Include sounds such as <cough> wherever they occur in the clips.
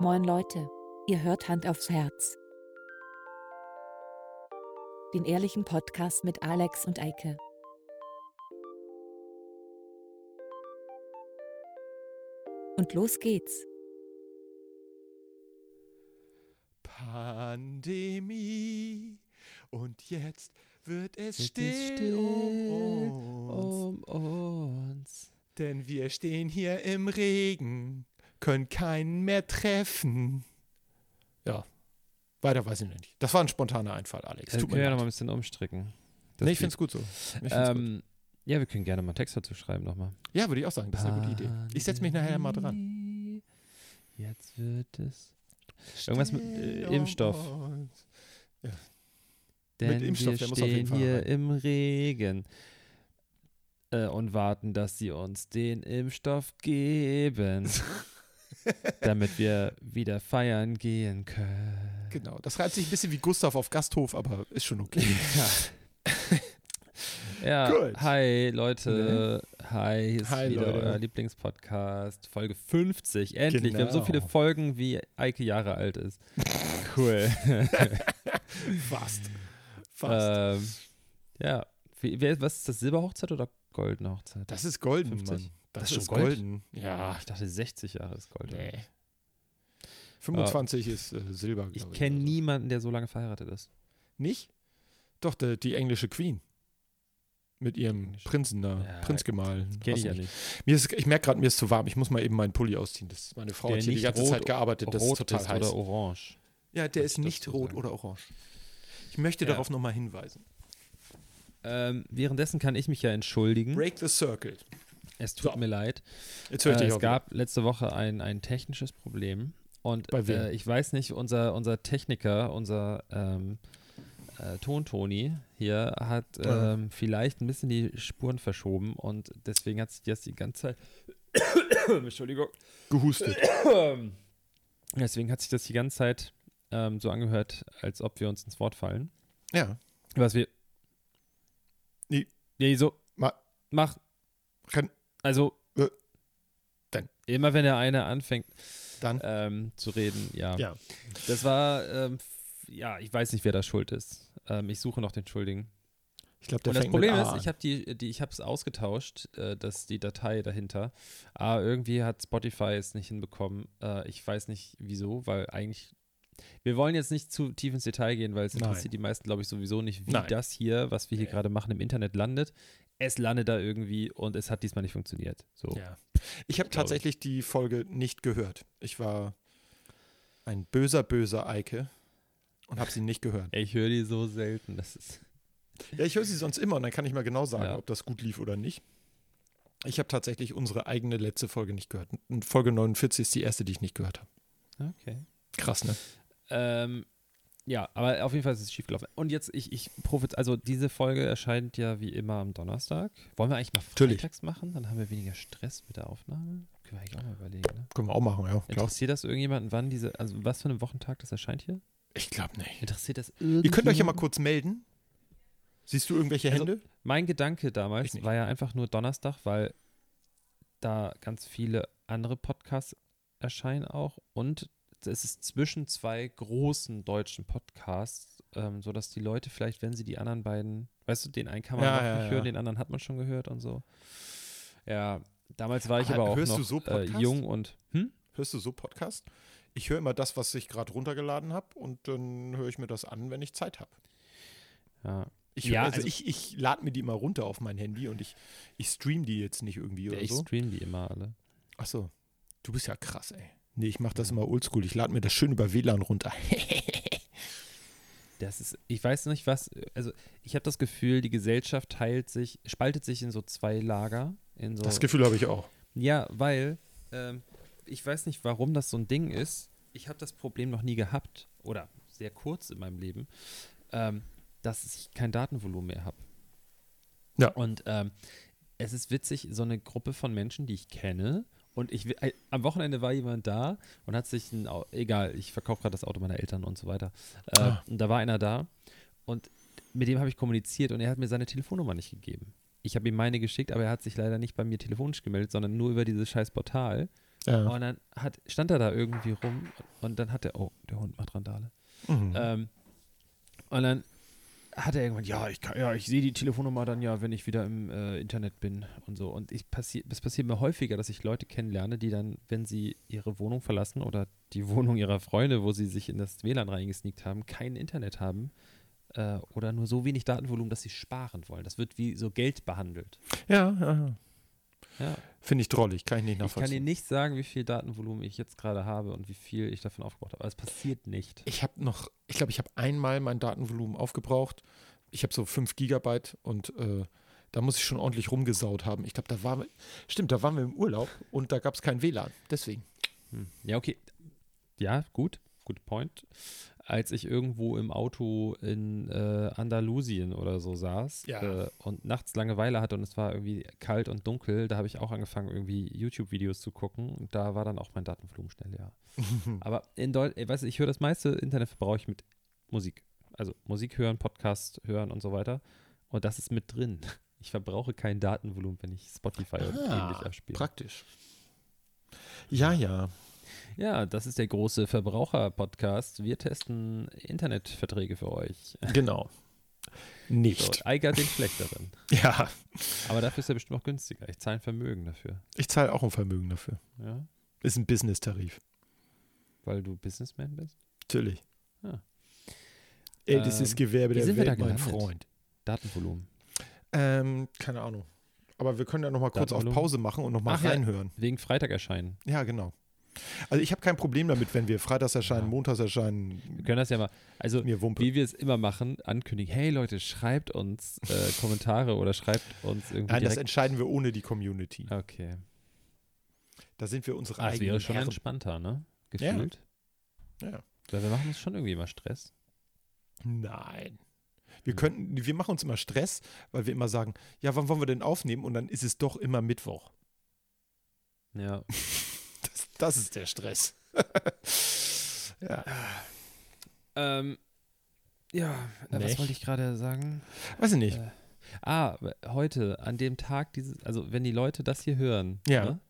Moin Leute, ihr hört Hand aufs Herz. Den ehrlichen Podcast mit Alex und Eike. Und los geht's. Pandemie. Und jetzt wird es Wird still, es still um uns. um uns. Denn wir stehen hier im Regen, können keinen mehr treffen. Ja, weiter weiß ich nicht. Das war ein spontaner Einfall, Alex. Das Tut können wir ja noch leid. mal ein bisschen umstricken. Das Nee, ich finde es gut so. Find's gut. ähm, ja, wir können gerne mal Text dazu schreiben nochmal. Ja, würde ich auch sagen. Das ist eine gute Idee. Ich setze mich nachher mal dran. Jetzt wird es. Irgendwas mit, äh, Impfstoff. uns. Denn Impfstoff, wir der muss auf jeden stehen hier rein. im Regen äh, und warten, dass sie uns den Impfstoff geben, <laughs> <laughs> damit wir wieder feiern gehen können. Genau. Das reizt sich ein bisschen wie Gustav auf Gasthof, aber ist schon okay. Ja, <laughs> Gut. hi Leute. Hi, hier ist Hi, wieder Leute. euer Lieblingspodcast. Folge 50. Endlich. Wir haben so viele Genau. Folgen, wie Eike Jahre alt ist. <laughs> Cool. Fast. Fast. ähm, ja. Wie, wer, was ist das? Silberhochzeit oder goldene Hochzeit? das ist golden, 50? Mann. Das, Das ist ist schon Gold? golden. Ja. ich dachte, 60 Jahre ist gold. Nee. 25 ist äh, Silber, Ich kenne oder so. niemanden, der so lange verheiratet ist. Nicht? Doch, die, die englische Queen. Mit ihrem Englische- Prinzen da. Ja, Prinzgemahl. Kenne Was ich ja nicht. Mir ist, ich merke gerade, mir ist zu warm. Ich muss mal eben meinen Pulli ausziehen. Das, meine Frau Der hat hier die ganze rot- Zeit gearbeitet. Das ist Rot total ist heiß. oder orange. ja, der ist ich nicht rot sagen. oder orange. Ich möchte Ja. darauf nochmal hinweisen. Ähm, währenddessen kann ich mich ja entschuldigen. Break the circle. Es tut So. mir leid. Jetzt höre ich Äh, dich es gab letzte Woche ein, ein technisches Problem. Und äh, ich weiß nicht, unser, unser Techniker, unser ähm, äh, Tontoni hier hat Ja. ähm, vielleicht ein bisschen die Spuren verschoben und deswegen hat sich das die ganze Zeit. <coughs> Entschuldigung. gehustet. <coughs> Deswegen hat sich das die ganze Zeit ähm, so angehört, als ob wir uns ins Wort fallen. ja. Was wir. Nee. Nee, so. Ma- Mach. Kann- Also. Äh. Dann. Immer wenn der eine anfängt Dann. ähm, zu reden, ja. Ja. Das war, ähm, ja, ich weiß nicht, wer da schuld ist. Ähm, ich suche noch den Schuldigen. Ich glaube, der Und das Problem ist, ich habe die, die, ich habe es ausgetauscht, äh, dass die Datei dahinter. Aber irgendwie hat Spotify es nicht hinbekommen. Äh, ich weiß nicht wieso, weil eigentlich. Wir wollen jetzt nicht zu tief ins Detail gehen, weil es Nein. interessiert die meisten, glaube ich, sowieso nicht, wie Nein. das hier, was wir hier gerade machen, im Internet landet. Es landet da irgendwie und es hat diesmal nicht funktioniert. So. Ja. Ich habe Glaube ich. tatsächlich die Folge nicht gehört. Ich war ein böser, böser Eike und habe sie nicht gehört. Ich höre die so selten. Das ist. Ja, ich höre sie sonst immer und dann kann ich mal genau sagen, Ja. ob das gut lief oder nicht. Ich habe tatsächlich unsere eigene letzte Folge nicht gehört. Und Folge 49 ist die erste, die ich nicht gehört habe. Okay. Krass, ne? Ähm, ja, aber auf jeden Fall ist es schiefgelaufen. Und jetzt, ich, ich profit, also diese Folge erscheint ja wie immer am Donnerstag. Wollen wir eigentlich mal Natürlich. freitags machen? Dann haben wir weniger Stress mit der Aufnahme. Können wir eigentlich auch mal überlegen, ne? Können wir auch machen, ja. Klar. Interessiert das irgendjemanden, wann diese, also was für einen Wochentag das erscheint hier? Ich glaube nicht. Interessiert das Ihr könnt euch ja mal irgendjemanden? kurz melden. Siehst du irgendwelche Also, Hände? Mein Gedanke damals war ja einfach nur Donnerstag, weil da ganz viele andere Podcasts erscheinen auch und es ist zwischen zwei großen deutschen Podcasts, ähm, sodass die Leute vielleicht, wenn sie die anderen beiden, weißt du, den einen kann man Ja, noch ja, nicht ja. hören, den anderen hat man schon gehört und so. Ja, damals war ich Ah, aber auch hörst du noch so äh, jung und hm? Hörst du so Podcast? Ich höre immer das, was ich gerade runtergeladen habe und dann höre ich mir das an, wenn ich Zeit habe. Ja. Ich, Ja, also, also- ich, ich lade mir die immer runter auf mein Handy und ich, ich stream die jetzt nicht irgendwie oder ich so. stream die immer alle. Ach so. Du bist ja krass, ey. Nee, ich mache das immer oldschool. Ich lade mir das schön über WLAN runter. Das ist, ich weiß nicht was, also ich habe das Gefühl, die Gesellschaft teilt sich, spaltet sich in so zwei Lager. In so, Das Gefühl habe ich auch. Ja, weil ähm, ich weiß nicht, warum das so ein Ding ist. Ich habe das Problem noch nie gehabt oder sehr kurz in meinem Leben, ähm, dass ich kein Datenvolumen mehr habe. Ja. Und ähm, es ist witzig, so eine Gruppe von Menschen, die ich kenne. Und ich, äh, am Wochenende war jemand da und hat sich ein, egal, ich verkaufe gerade das Auto meiner Eltern und so weiter. Äh, Ah. Und da war einer da und mit dem habe ich kommuniziert und er hat mir seine Telefonnummer nicht gegeben. Ich habe ihm meine geschickt, aber er hat sich leider nicht bei mir telefonisch gemeldet, sondern nur über dieses scheiß Portal. Ja. Und dann hat, stand er da irgendwie rum und dann hat er, oh, der Hund macht Randale. Mhm. Ähm, und dann hat er irgendwann, ja, ich kann, ja, ich sehe die Telefonnummer dann ja, wenn ich wieder im äh, Internet bin und so. Und ich passiert, es passiert mir häufiger, dass ich Leute kennenlerne, die dann, wenn sie ihre Wohnung verlassen oder die Wohnung ihrer Freunde, wo sie sich in das WLAN reingesneakt haben, kein Internet haben äh, oder nur so wenig Datenvolumen, dass sie sparen wollen. Das wird wie so Geld behandelt. ja, ja, ja. Ja. Finde ich drollig, kann ich nicht Ich kann dir nachvollziehen. nicht sagen, wie viel Datenvolumen ich jetzt gerade habe und wie viel ich davon aufgebaut habe. Aber es passiert nicht. Ich habe noch, ich glaube, ich habe einmal mein Datenvolumen aufgebraucht. Ich habe so 5 Gigabyte und äh, da muss ich schon ordentlich rumgesaut haben. Ich glaube, da waren wir, stimmt, da waren wir im Urlaub und da gab es kein WLAN. Deswegen. Hm. Ja, okay. Ja, gut. Good point. Als ich irgendwo im Auto in äh, Andalusien oder so saß Ja. äh, und nachts Langeweile hatte und es war irgendwie kalt und dunkel, da habe ich auch angefangen, irgendwie YouTube-Videos zu gucken und da war dann auch mein Datenvolumen schnell, ja. <laughs> Aber in Deutschland, weißt du, ich höre das meiste Internet verbrauche ich mit Musik. Also Musik hören, Podcast hören und so weiter. Und das ist mit drin. Ich verbrauche kein Datenvolumen, wenn ich Spotify und ähnlich abspiele. praktisch. Ja, ja. Ja, das ist der große Verbraucher-Podcast. Wir testen Internetverträge für euch. Genau. So, Nicht. Eiger hat den schlechteren. <laughs> Ja, Aber dafür ist er bestimmt auch günstiger. Ich zahle ein Vermögen dafür. ich zahle auch ein Vermögen dafür. Ja, Ist ein Business-Tarif. weil du Businessman bist. Natürlich. Ja. Ältestes Ähm, Gewerbe der sind wir da Welt, mein? Freund. Datenvolumen. Ähm, keine Ahnung. Aber wir können ja noch mal kurz auf? Pause machen und noch mal Ach ja. reinhören. Wegen Freitag erscheinen. Ja, genau. Also ich habe kein Problem damit, wenn wir freitags erscheinen, Ja. montags erscheinen, Wir können das ja mal, also wie wir es immer machen, ankündigen. Hey Leute, schreibt uns äh, <laughs> Kommentare oder schreibt uns irgendwie Nein, das direkt. entscheiden wir ohne die Community. Okay. Da sind wir unsere Ah, das eigenen wäre schon Herren. entspannter, ne? Ja. Gefühlt. Ja. Weil wir machen uns schon irgendwie immer Stress. Nein. Wir könnten, wir machen uns immer Stress, weil wir immer sagen, ja, wann wollen wir denn aufnehmen? Und dann ist es doch immer Mittwoch. Ja. <laughs> Das, das ist der Stress. <laughs> ja. Ähm, ja, äh, was wollte ich gerade sagen? Weiß ich nicht. Äh, ah, heute, an dem Tag dieses, also wenn die Leute das hier hören. Ja. Ne?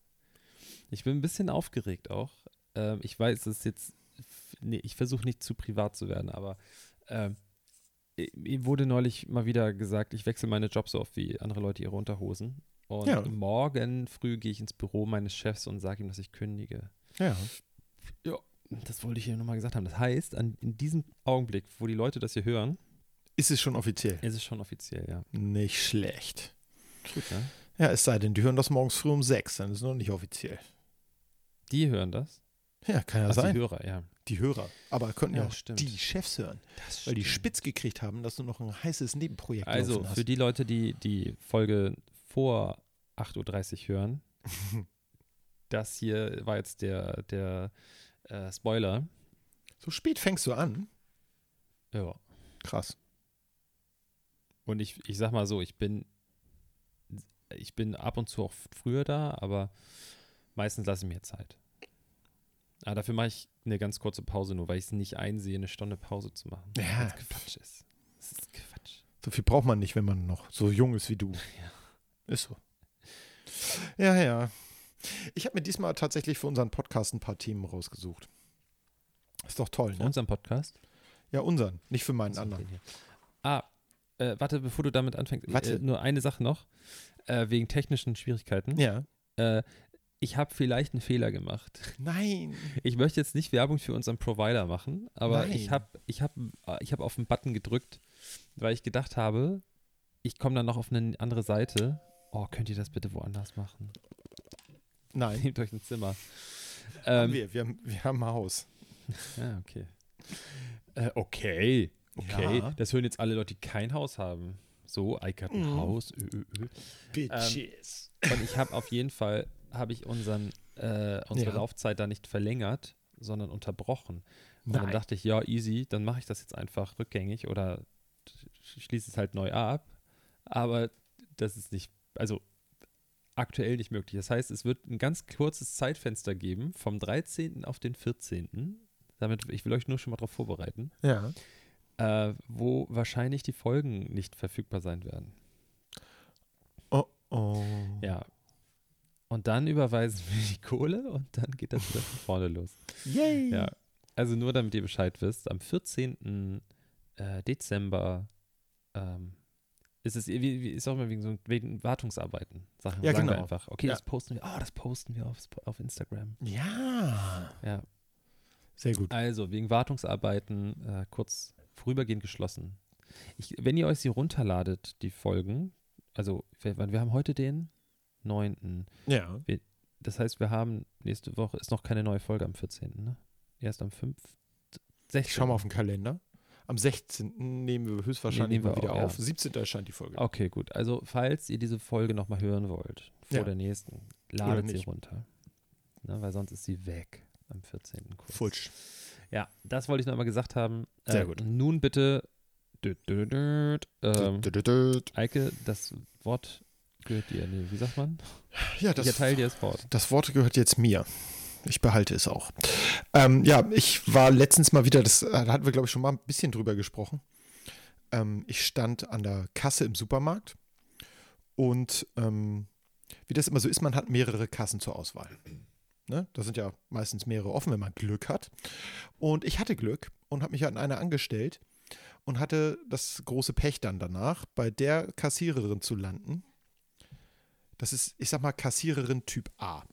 Ich bin ein bisschen aufgeregt auch. Ähm, ich weiß, es ist jetzt, nee, ich versuche nicht zu privat zu werden, aber ähm, mir wurde neulich mal wieder gesagt, ich wechsle meine Jobs so oft wie andere Leute ihre Unterhosen. Und Ja. morgen früh gehe ich ins Büro meines Chefs und sage ihm, dass ich kündige. Ja. Das wollte ich hier nochmal gesagt haben. Das heißt, an, in diesem Augenblick, wo die Leute das hier hören, Ist es schon offiziell? ist es schon offiziell, ja. Nicht schlecht. Gut, ne? Ja, es sei denn, die hören das morgens früh um sechs, dann ist es noch nicht offiziell. Die hören das. Ja, kann ja Ach, sein. die Hörer, ja. Die Hörer. Aber könnten ja, Ja, auch stimmt. die Chefs hören, Das weil die spitz gekriegt haben, dass du noch ein heißes Nebenprojekt Also, hast. für die Leute, die die Folge vor 8.30 Uhr hören, <laughs> das hier war jetzt der, der äh, Spoiler. so spät fängst du an? Ja. Krass. Und ich, ich sag mal so, ich bin, ich bin ab und zu auch früher da, aber meistens lasse ich mir Zeit. Aber dafür mache ich eine ganz kurze Pause, nur weil ich es nicht einsehe, eine Stunde Pause zu machen. Ja. Weil's Quatsch ist. Das ist Quatsch. So viel braucht man nicht, wenn man noch so jung ist wie du. <laughs> Ja. Ist so. Ja, ja. Ich habe mir diesmal tatsächlich für unseren Podcast ein paar Themen rausgesucht. Ist doch toll, Für ne? unseren Podcast? Ja, unseren, nicht für meinen anderen. Ah, äh, warte, bevor du damit anfängst, Warte. Äh, nur eine Sache noch, äh, wegen technischen Schwierigkeiten. Ja. Äh, ich habe vielleicht einen Fehler gemacht. Nein. <laughs> Ich möchte jetzt nicht Werbung für unseren Provider machen, aber Nein. ich habe ich hab, äh, ich hab auf den Button gedrückt, weil ich gedacht habe, ich komme dann noch auf eine andere Seite. Oh, könnt ihr das bitte woanders machen? Nein. <laughs> Nehmt euch ein Zimmer. haben Ähm, wir. Wir haben, wir haben ein Haus. ja, <laughs> okay. Äh, okay. Okay. Ja. Das hören jetzt alle Leute, die kein Haus haben. So, Eike hat ein Mhm. Haus. Ö, ö, ö. Bitches. Und ich habe auf jeden Fall, habe ich unseren, äh, unsere Ja. Laufzeit da nicht verlängert, sondern unterbrochen. Und dann Nein. dachte ich, ja, easy, dann mache ich das jetzt einfach rückgängig oder sch- schließe es halt neu ab. Aber das ist nicht, also aktuell nicht möglich. Das heißt, es wird ein ganz kurzes Zeitfenster geben, vom 13. auf den 14. Damit, ich will euch nur schon mal darauf vorbereiten, Ja. äh, wo wahrscheinlich die Folgen nicht verfügbar sein werden. Oh, oh. Ja. Und dann überweisen wir die Kohle und dann geht das wieder von vorne los. Yay! Ja. Also nur damit ihr Bescheid wisst, am 14. Äh, Dezember ähm, ist es, wie, wie ist auch mal wegen so wegen Wartungsarbeiten. Sachen. Ja, Sagen wir genau. einfach. Okay, Ja. das posten wir. Oh, das posten wir auf, auf Instagram. Ja. Ja. Sehr gut. Also, wegen Wartungsarbeiten äh, kurz vorübergehend geschlossen. Ich, wenn ihr euch sie runterladet, die Folgen, also wir, wir haben heute den 9. Ja. Das heißt, wir haben nächste Woche, ist noch keine neue Folge am 14. Ne? Erst am 5. 16. Ich schau mal auf den Kalender. Am 16. nehmen wir höchstwahrscheinlich Nee, nehmen wir wieder auch, ja. auf. 17. erscheint die Folge. Okay, gut. Also, falls ihr diese Folge nochmal hören wollt, vor Ja. der nächsten, ladet sie runter. Ne, weil sonst ist sie weg am 14. Kurz. Futsch. Ja, das wollte ich noch einmal gesagt haben. Sehr Äh, gut. Nun bitte, dü, dü, dü, ähm. Eike, das Wort gehört dir. Nee, wie sagt man? Ja, ich das, erteile dir das Wort. das Wort gehört jetzt mir. Ich behalte es auch. Ähm, ja, ich war letztens mal wieder, das äh, da hatten wir, glaube ich, schon mal ein bisschen drüber gesprochen. Ähm, ich stand an der Kasse im Supermarkt und ähm, wie das immer so ist, man hat mehrere Kassen zur Auswahl. Ne? Da sind ja meistens mehrere offen, wenn man Glück hat. Und ich hatte Glück und habe mich an einer angestellt und hatte das große Pech dann danach, bei der Kassiererin zu landen. Das ist, ich sag mal, Kassiererin Typ A.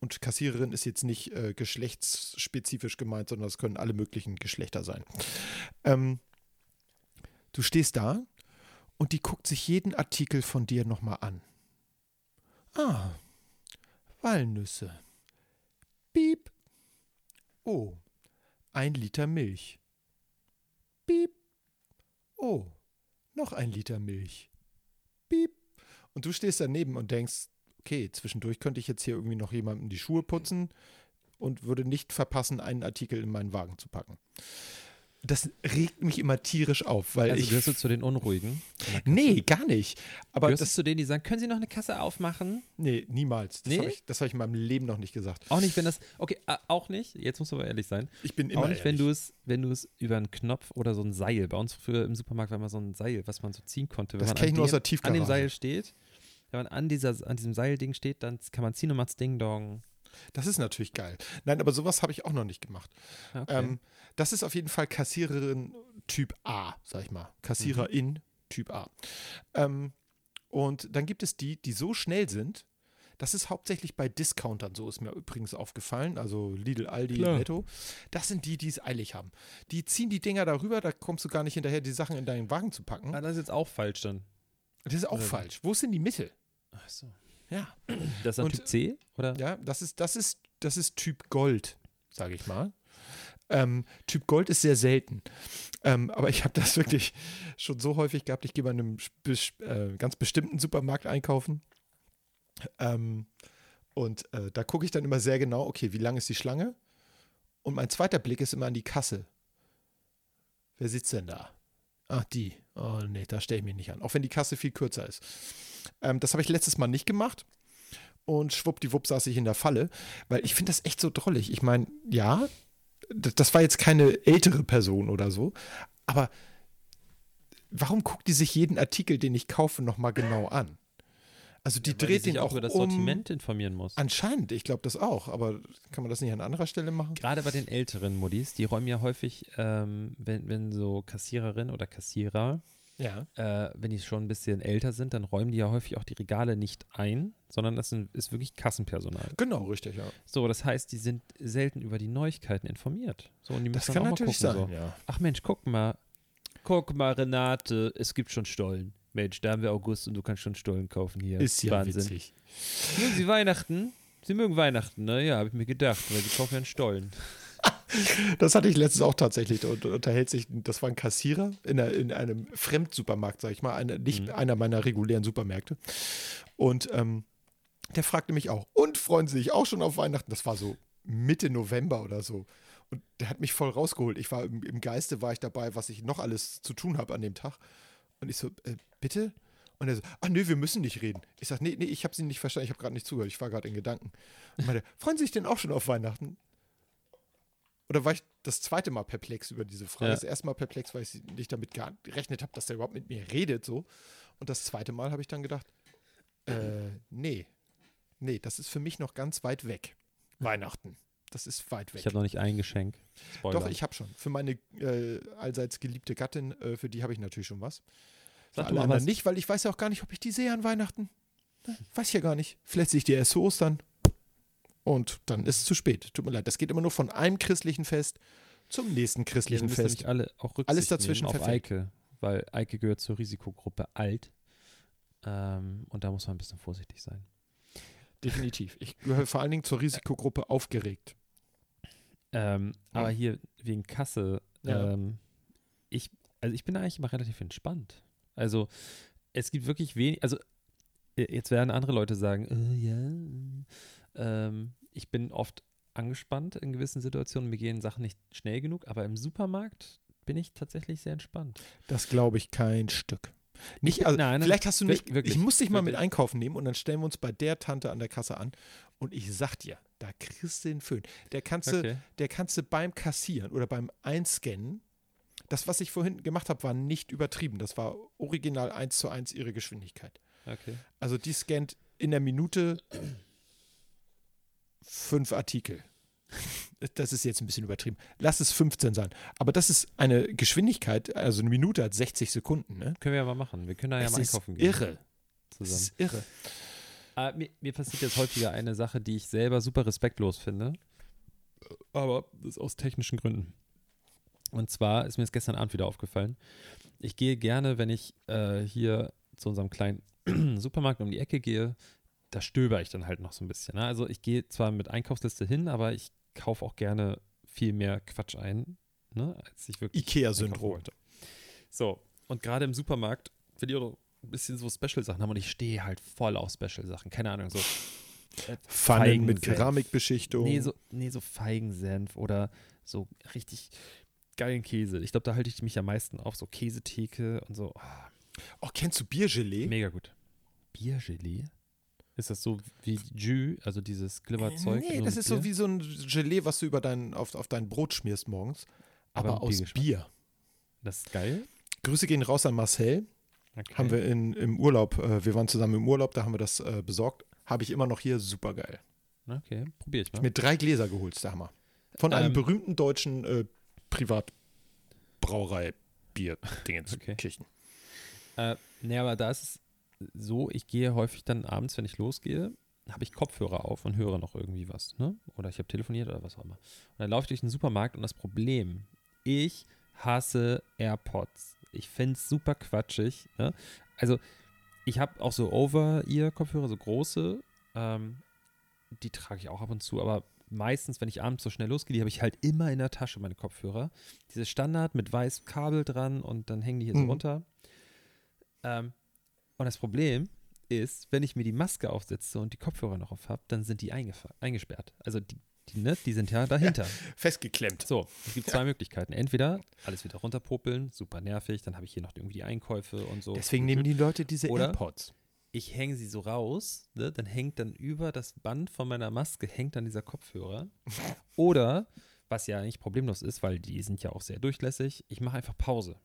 Und Kassiererin ist jetzt nicht äh, geschlechtsspezifisch gemeint, sondern es können alle möglichen Geschlechter sein. Ähm, du stehst da und die guckt sich jeden Artikel von dir nochmal an. Ah, Walnüsse. Piep. Oh, ein Liter Milch. Piep. Oh, noch ein Liter Milch. Piep. Und du stehst daneben und denkst, okay, zwischendurch könnte ich jetzt hier irgendwie noch jemandem die Schuhe putzen und würde nicht verpassen, einen Artikel in meinen Wagen zu packen. Das regt mich immer tierisch auf, weil Also ich. gehörst du zu den Unruhigen? nee, gar nicht. Aber gehörst du das. zu denen, die sagen, können Sie noch eine Kasse aufmachen? Nee, niemals. Das Nee? habe ich, das hab ich in meinem Leben noch nicht gesagt. Auch nicht, wenn das. Okay, auch nicht. Jetzt musst du aber ehrlich sein. Ich bin immer auch nicht, wenn ehrlich. du es, wenn du es über einen Knopf oder so ein Seil. Bei uns früher im Supermarkt war immer so ein Seil, was man so ziehen konnte. Wenn Das man ich nur aus der Tiefgarage. An dem Seil steht. Wenn man an, dieser, an diesem Seilding steht, dann kann man ziehen und macht's Ding Dong. Das ist natürlich geil. Nein, aber sowas habe ich auch noch nicht gemacht. Okay. Ähm, das ist auf jeden Fall Kassiererin Typ A, sag ich mal. Kassiererin Typ A. Ähm, und dann gibt es die, die so schnell sind, das ist hauptsächlich bei Discountern so, ist mir übrigens aufgefallen. Also Lidl, Aldi, Klar. Netto. Das sind die, die es eilig haben. Die ziehen die Dinger darüber, da kommst du gar nicht hinterher, die Sachen in deinen Wagen zu packen. ah, das ist jetzt auch falsch dann. Das ist auch wie? falsch. Wo ist denn die Mitte? Ach so. Ja. <clears throat> Das ist dann Und- Typ C? Oder? Ja, das ist, das ist, das ist Typ Gold, sage ich mal. Ähm, typ Gold ist sehr selten. Ähm, aber ich habe das wirklich schon so häufig gehabt. Ich gehe bei einem äh, ganz bestimmten Supermarkt einkaufen. Ähm, und äh, da gucke ich dann immer sehr genau, okay, wie lang ist die Schlange? Und mein zweiter Blick ist immer an die Kasse. Wer sitzt denn da? Ach, die. Oh nee, da stelle ich mich nicht an. Auch wenn die Kasse viel kürzer ist. Ähm, das habe ich letztes Mal nicht gemacht. Und schwuppdiwupp saß ich in der Falle, weil ich finde das echt so drollig. Ich meine, ja, das war jetzt keine ältere Person oder so, aber warum guckt die sich jeden Artikel, den ich kaufe, nochmal genau an? Also die Weil dreht sich den auch über das um. Sortiment informieren muss. Anscheinend, ich glaube das auch, aber kann man das nicht an anderer Stelle machen? Gerade bei den älteren Muddis, die räumen ja häufig, ähm, wenn, wenn so Kassiererin oder Kassierer, Ja. äh, wenn die schon ein bisschen älter sind, dann räumen die ja häufig auch die Regale nicht ein, sondern das sind, ist wirklich Kassenpersonal. Genau, richtig, ja. So, das heißt, die sind selten über die Neuigkeiten informiert. So, und die Das müssen kann dann auch natürlich gucken. sein, So. ja. Ach Mensch, guck mal. Guck mal, Renate, es gibt schon Stollen. Mensch, da haben wir August und du kannst schon Stollen kaufen hier. Ist ja Wahnsinn. witzig. Mögen Sie Weihnachten? Sie mögen Weihnachten, ne? Ja, habe ich mir gedacht, weil Sie kaufen ja einen Stollen. <laughs> Das hatte ich letztens auch tatsächlich. Unter- unterhält sich, das war ein Kassierer in, einer, in einem Fremdsupermarkt, sag ich mal, eine, nicht Mhm. einer meiner regulären Supermärkte. Und ähm, der fragte mich auch, und freuen Sie sich auch schon auf Weihnachten? Das war so Mitte November oder so. Und der hat mich voll rausgeholt. Ich war im, im Geiste, war ich dabei, was ich noch alles zu tun habe an dem Tag. Und ich so, äh, bitte? Und er so, ach nee, wir müssen nicht reden. Ich sag, nee, nee, ich habe Sie nicht verstanden, ich habe gerade nicht zugehört, ich war gerade in Gedanken. Und meinte, freuen Sie sich denn auch schon auf Weihnachten? Oder war ich das zweite Mal perplex über diese Frage? Ja. Das erste Mal perplex, weil ich nicht damit gerechnet habe, dass der überhaupt mit mir redet so. Und das zweite Mal habe ich dann gedacht, äh, nee. Nee, das ist für mich noch ganz weit weg. Weihnachten. Das ist weit weg. Ich habe noch nicht ein Geschenk. Spoiler. Doch, ich habe schon. Für meine äh, allseits geliebte Gattin, äh, für die habe ich natürlich schon was. Sag alle mal anderen was. nicht, weil ich weiß ja auch gar nicht, ob ich die sehe an Weihnachten. Weiß ich ja gar nicht. Vielleicht sehe ich die erst zu Ostern. Und dann ist es zu spät. Tut mir leid. Das geht immer nur von einem christlichen Fest zum nächsten Ja, christlichen müssen Fest. alle auch Rücksicht Alles dazwischen nehmen auf. Eike, weil Eike gehört zur Risikogruppe alt. Ähm, und da muss man ein bisschen vorsichtig sein. Definitiv. Ich gehöre vor allen Dingen zur Risikogruppe aufgeregt. Ähm, Ja. Aber hier wegen Kasse, Ja. ähm, ich, also ich bin eigentlich immer relativ entspannt. Also es gibt wirklich wenig, also äh, jetzt werden andere Leute sagen, äh, ja, ähm, ich bin oft angespannt in gewissen Situationen, mir gehen Sachen nicht schnell genug, aber im Supermarkt bin ich tatsächlich sehr entspannt. Das glaube ich kein Stück. Nicht, also, nein, nein, vielleicht hast du nicht, wirklich, ich muss dich mal mit wirklich. einkaufen nehmen und dann stellen wir uns bei der Tante an der Kasse an und ich sag dir, da kriegst du den Föhn. Der kannst, du, der kannst du beim Kassieren oder beim Einscannen, das, was ich vorhin gemacht habe, war nicht übertrieben. Das war original eins zu eins ihre Geschwindigkeit. Okay. Also die scannt in der Minute fünf Artikel. Das ist jetzt ein bisschen übertrieben. Lass es 15 sein. Aber das ist eine Geschwindigkeit, also eine Minute hat 60 Sekunden. Ne? Können wir ja mal machen. Wir können da ja Das mal ist einkaufen gehen. irre. Das Zusammen. ist irre. Ah, mir, mir passiert jetzt häufiger eine Sache, die ich selber super respektlos finde. Aber das ist aus technischen Gründen. Und zwar ist mir das gestern Abend wieder aufgefallen. Ich gehe gerne, wenn ich äh, hier zu unserem kleinen <clears throat> Supermarkt um die Ecke gehe, da stöber ich dann halt noch so ein bisschen. Ne? Also ich gehe zwar mit Einkaufsliste hin, aber ich kaufe auch gerne viel mehr Quatsch ein, ne? als ich wirklich Ikea-Syndrom. So, und gerade im Supermarkt, wenn die auch ein bisschen so Special-Sachen haben und ich stehe halt voll auf Special-Sachen, keine Ahnung, so Pfannen mit. Keramikbeschichtung. Nee, so, nee, so Feigensenf oder so richtig geilen Käse. Ich glaube, da halte ich mich am meisten auf, so Käsetheke und so. Ah, Oh, kennst du Biergelee? mega gut. Biergelee? Ist das so wie Jus, also dieses Glibberzeug? Nee, nur das ist so Bier? wie so ein Gelee, was du über dein, auf, auf dein Brot schmierst morgens. Aber Aber, aus. Bier. Das ist geil. Grüße gehen raus an Marcel. Okay. Haben wir in, im Urlaub, äh, wir waren zusammen im Urlaub, da haben wir das äh, besorgt. Habe ich immer noch hier, super geil. Okay, probiere ich mal. Mit drei Gläser geholt, der Hammer. Von einem Ähm. berühmten deutschen äh, Privatbrauerei-Bier-Dingens. Okay. Kirchen. Äh, nee, aber da ist es so, ich gehe häufig dann abends, wenn ich losgehe, habe ich Kopfhörer auf und höre noch irgendwie was, ne? Oder ich habe telefoniert oder was auch immer. Und dann laufe ich durch den Supermarkt und das Problem, ich hasse AirPods. Ich finde es super quatschig. Ne? Also, ich habe auch so Over-Ear-Kopfhörer, so große. Ähm, die trage ich auch ab und zu, aber meistens, wenn ich abends so schnell losgehe, die habe ich halt immer in der Tasche, meine Kopfhörer. Diese Standard mit weißem Kabel dran und dann hängen die hier so Mhm. runter. Ähm, und das Problem ist, wenn ich mir die Maske aufsetze und die Kopfhörer noch auf habe, dann sind die eingesperrt. Also die, die, ne, die sind ja dahinter. <laughs> Festgeklemmt. So, es gibt zwei Möglichkeiten. Entweder alles wieder runterpopeln, super nervig, dann habe ich hier noch irgendwie die Einkäufe und so. Deswegen nehmen die Leute diese Oder? AirPods. Ich hänge sie so raus, ne, dann hängt dann über das Band von meiner Maske hängt dann dieser Kopfhörer. <laughs> Oder, was ja eigentlich problemlos ist, weil die sind ja auch sehr durchlässig, ich mache einfach Pause,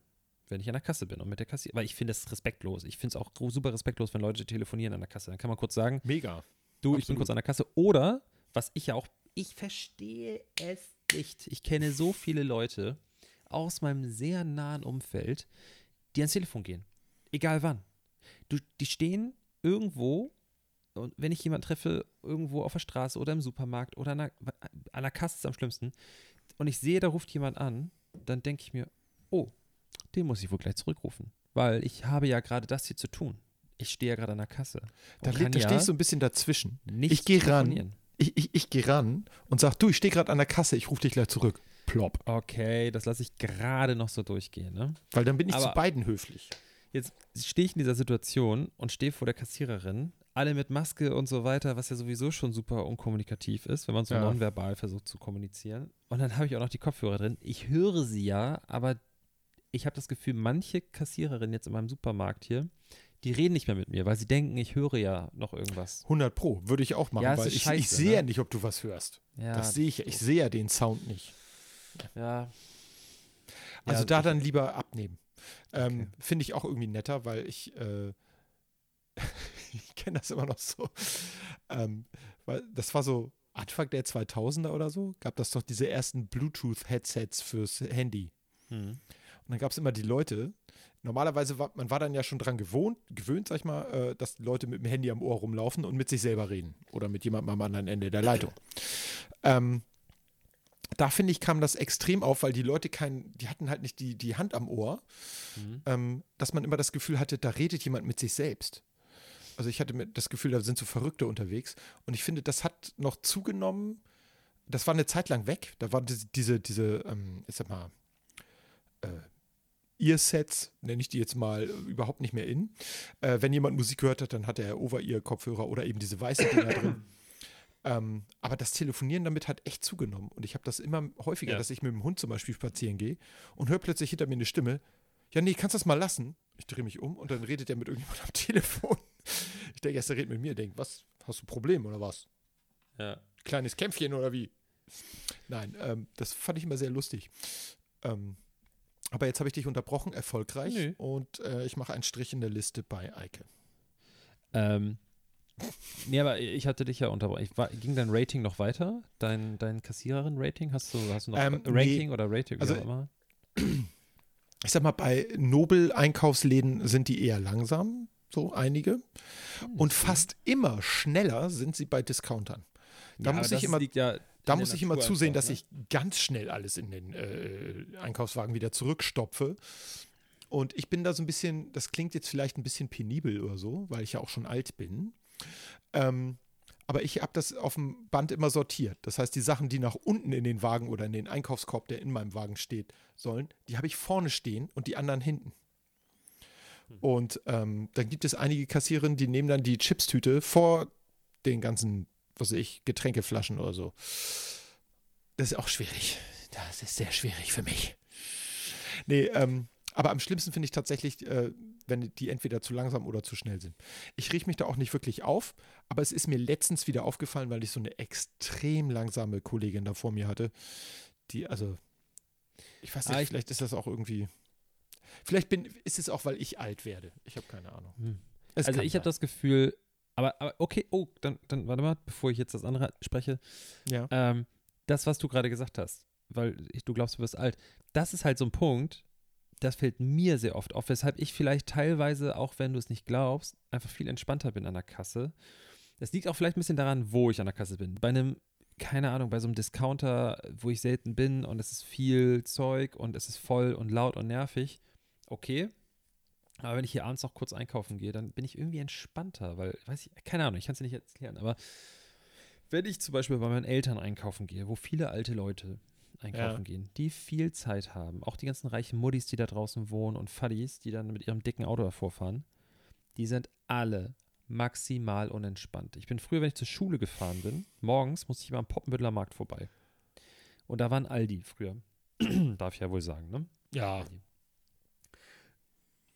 wenn ich an der Kasse bin und mit der Kasse, weil ich finde das respektlos. Ich finde es auch super respektlos, wenn Leute telefonieren an der Kasse. Dann kann man kurz sagen, Mega. du, ich bin Absolut. kurz an der Kasse. Oder, was ich ja auch, ich verstehe es nicht. Ich kenne so viele Leute aus meinem sehr nahen Umfeld, die ans Telefon gehen. Egal wann. Du, die stehen irgendwo und wenn ich jemanden treffe, irgendwo auf der Straße oder im Supermarkt oder an der, an der Kasse ist am schlimmsten und ich sehe, da ruft jemand an, dann denke ich mir, oh, den muss ich wohl gleich zurückrufen, weil ich habe ja gerade das hier zu tun. Ich stehe ja gerade an der Kasse. Da, da ja stehe ich so ein bisschen dazwischen. nicht ich gehe ran. Ich, ich, ich gehe ran und sag, du, ich stehe gerade an der Kasse, ich rufe dich gleich zurück. Plopp. Okay, das lasse ich gerade noch so durchgehen. Ne? Weil dann bin ich Aber- zu beiden höflich. Jetzt stehe ich in dieser Situation und stehe vor der Kassiererin, alle mit Maske und so weiter, was ja sowieso schon super unkommunikativ ist, wenn man so Ja. nonverbal versucht zu kommunizieren. Und dann habe ich auch noch die Kopfhörer drin. Ich höre sie ja, aber ich habe das Gefühl, manche Kassiererinnen jetzt in meinem Supermarkt hier, die reden nicht mehr mit mir, weil sie denken, ich höre ja noch irgendwas. 100 Pro, würde ich auch machen, Ja, weil ich, scheiße, ich sehe ja ne? nicht, ob du was hörst. Ja, das sehe ich ja. Ich sehe ja den Sound nicht. ja. Also Ja, da dann lieber abnehmen. Ähm, Okay. Finde ich auch irgendwie netter, weil ich, äh, <laughs> ich kenne das immer noch so. Ähm, weil das war so Anfang der 2000er oder so, gab das doch diese ersten Bluetooth-Headsets fürs Handy. Hm. Und dann gab es immer die Leute. Normalerweise war man war dann ja schon dran gewohnt, gewöhnt, sag ich mal, äh, dass die Leute mit dem Handy am Ohr rumlaufen und mit sich selber reden oder mit jemandem am anderen Ende der Leitung. Ähm, da finde ich, kam das extrem auf, weil die Leute kein, die hatten halt nicht die, die Hand am Ohr, Hm. ähm, dass man immer das Gefühl hatte, da redet jemand mit sich selbst. Also ich hatte mir das Gefühl, da sind so Verrückte unterwegs. Und ich finde, das hat noch zugenommen. Das war eine Zeit lang weg. Da waren diese, diese, diese ähm, ich sag mal, äh, Earsets, nenne ich die jetzt mal, überhaupt nicht mehr in. Äh, wenn jemand Musik gehört hat, dann hatte er Over-Ear-Kopfhörer oder eben diese weißen Dinger drin. <clears throat> Ähm, aber das Telefonieren damit hat echt zugenommen. Und ich habe das immer häufiger, Ja. dass ich mit dem Hund zum Beispiel spazieren gehe und höre plötzlich hinter mir eine Stimme. Ja, nee, kannst das mal lassen? Ich drehe mich um und dann redet er mit irgendjemandem <laughs> am Telefon. Ich denke, erst er redet mit mir, denkt, was, hast du ein Problem oder was? Ja. Kleines Kämpfchen oder wie? Nein, ähm, das fand ich immer sehr lustig. Ähm, aber jetzt habe ich dich unterbrochen, erfolgreich. Nö. Und äh, ich mache einen Strich in der Liste bei Eike. Ähm, nee, aber ich hatte dich ja unterbrochen. Ich war, ging dein Rating noch weiter? Dein, dein Kassiererin-Rating? Hast du, hast du noch Ähm, Ranking oder Rating? Also, immer? Ich sag mal, bei Nobel-Einkaufsläden sind die eher langsam, so einige. Und fast immer schneller sind sie bei Discountern. Da Ja, muss ich immer, ja da muss ich immer zusehen, einfach, dass ne? ich ganz schnell alles in den äh, Einkaufswagen wieder zurückstopfe. Und ich bin da so ein bisschen, das klingt jetzt vielleicht ein bisschen penibel oder so, weil ich ja auch schon alt bin. Ähm, aber ich habe das auf dem Band immer sortiert. Das heißt, die Sachen, die nach unten in den Wagen oder in den Einkaufskorb, der in meinem Wagen steht, sollen, die habe ich vorne stehen und die anderen hinten. Und ähm, dann gibt es einige Kassiererinnen, die nehmen dann die Chipstüte vor den ganzen, was weiß ich, Getränkeflaschen oder so. Das ist auch schwierig. Das ist sehr schwierig für mich. Nee, ähm, aber am schlimmsten finde ich tatsächlich, äh, wenn die entweder zu langsam oder zu schnell sind. Ich rieche mich da auch nicht wirklich auf, aber es ist mir letztens wieder aufgefallen, weil ich so eine extrem langsame Kollegin da vor mir hatte, die, also, ich weiß nicht, Ah, ich- vielleicht ist das auch irgendwie, vielleicht bin, ist es auch, weil ich alt werde. Ich habe keine Ahnung. Hm. Also ich habe das Gefühl, aber, aber okay, oh, dann, dann warte mal, bevor ich jetzt das andere spreche. Ja. Ähm, das, was du gerade gesagt hast, weil ich, du glaubst, du wirst alt, das ist halt so ein Punkt, das fällt mir sehr oft auf, weshalb ich vielleicht teilweise, auch wenn du es nicht glaubst, einfach viel entspannter bin an der Kasse. Das liegt auch vielleicht ein bisschen daran, wo ich an der Kasse bin. Bei einem, keine Ahnung, bei so einem Discounter, wo ich selten bin und es ist viel Zeug und es ist voll und laut und nervig, okay. Aber wenn ich hier abends noch kurz einkaufen gehe, dann bin ich irgendwie entspannter, weil, weiß ich, keine Ahnung, ich kann es dir nicht erklären, aber wenn ich zum Beispiel bei meinen Eltern einkaufen gehe, wo viele alte Leute einkaufen Ja. gehen, die viel Zeit haben, auch die ganzen reichen Muddis, die da draußen wohnen und Faddies, die dann mit ihrem dicken Auto davor fahren, die sind alle maximal unentspannt. Ich bin früher, wenn ich zur Schule gefahren bin, morgens musste ich immer am Poppenbüttler Markt vorbei. Und da waren Aldi früher. <clears throat> Darf ich ja wohl sagen, ne? Ja,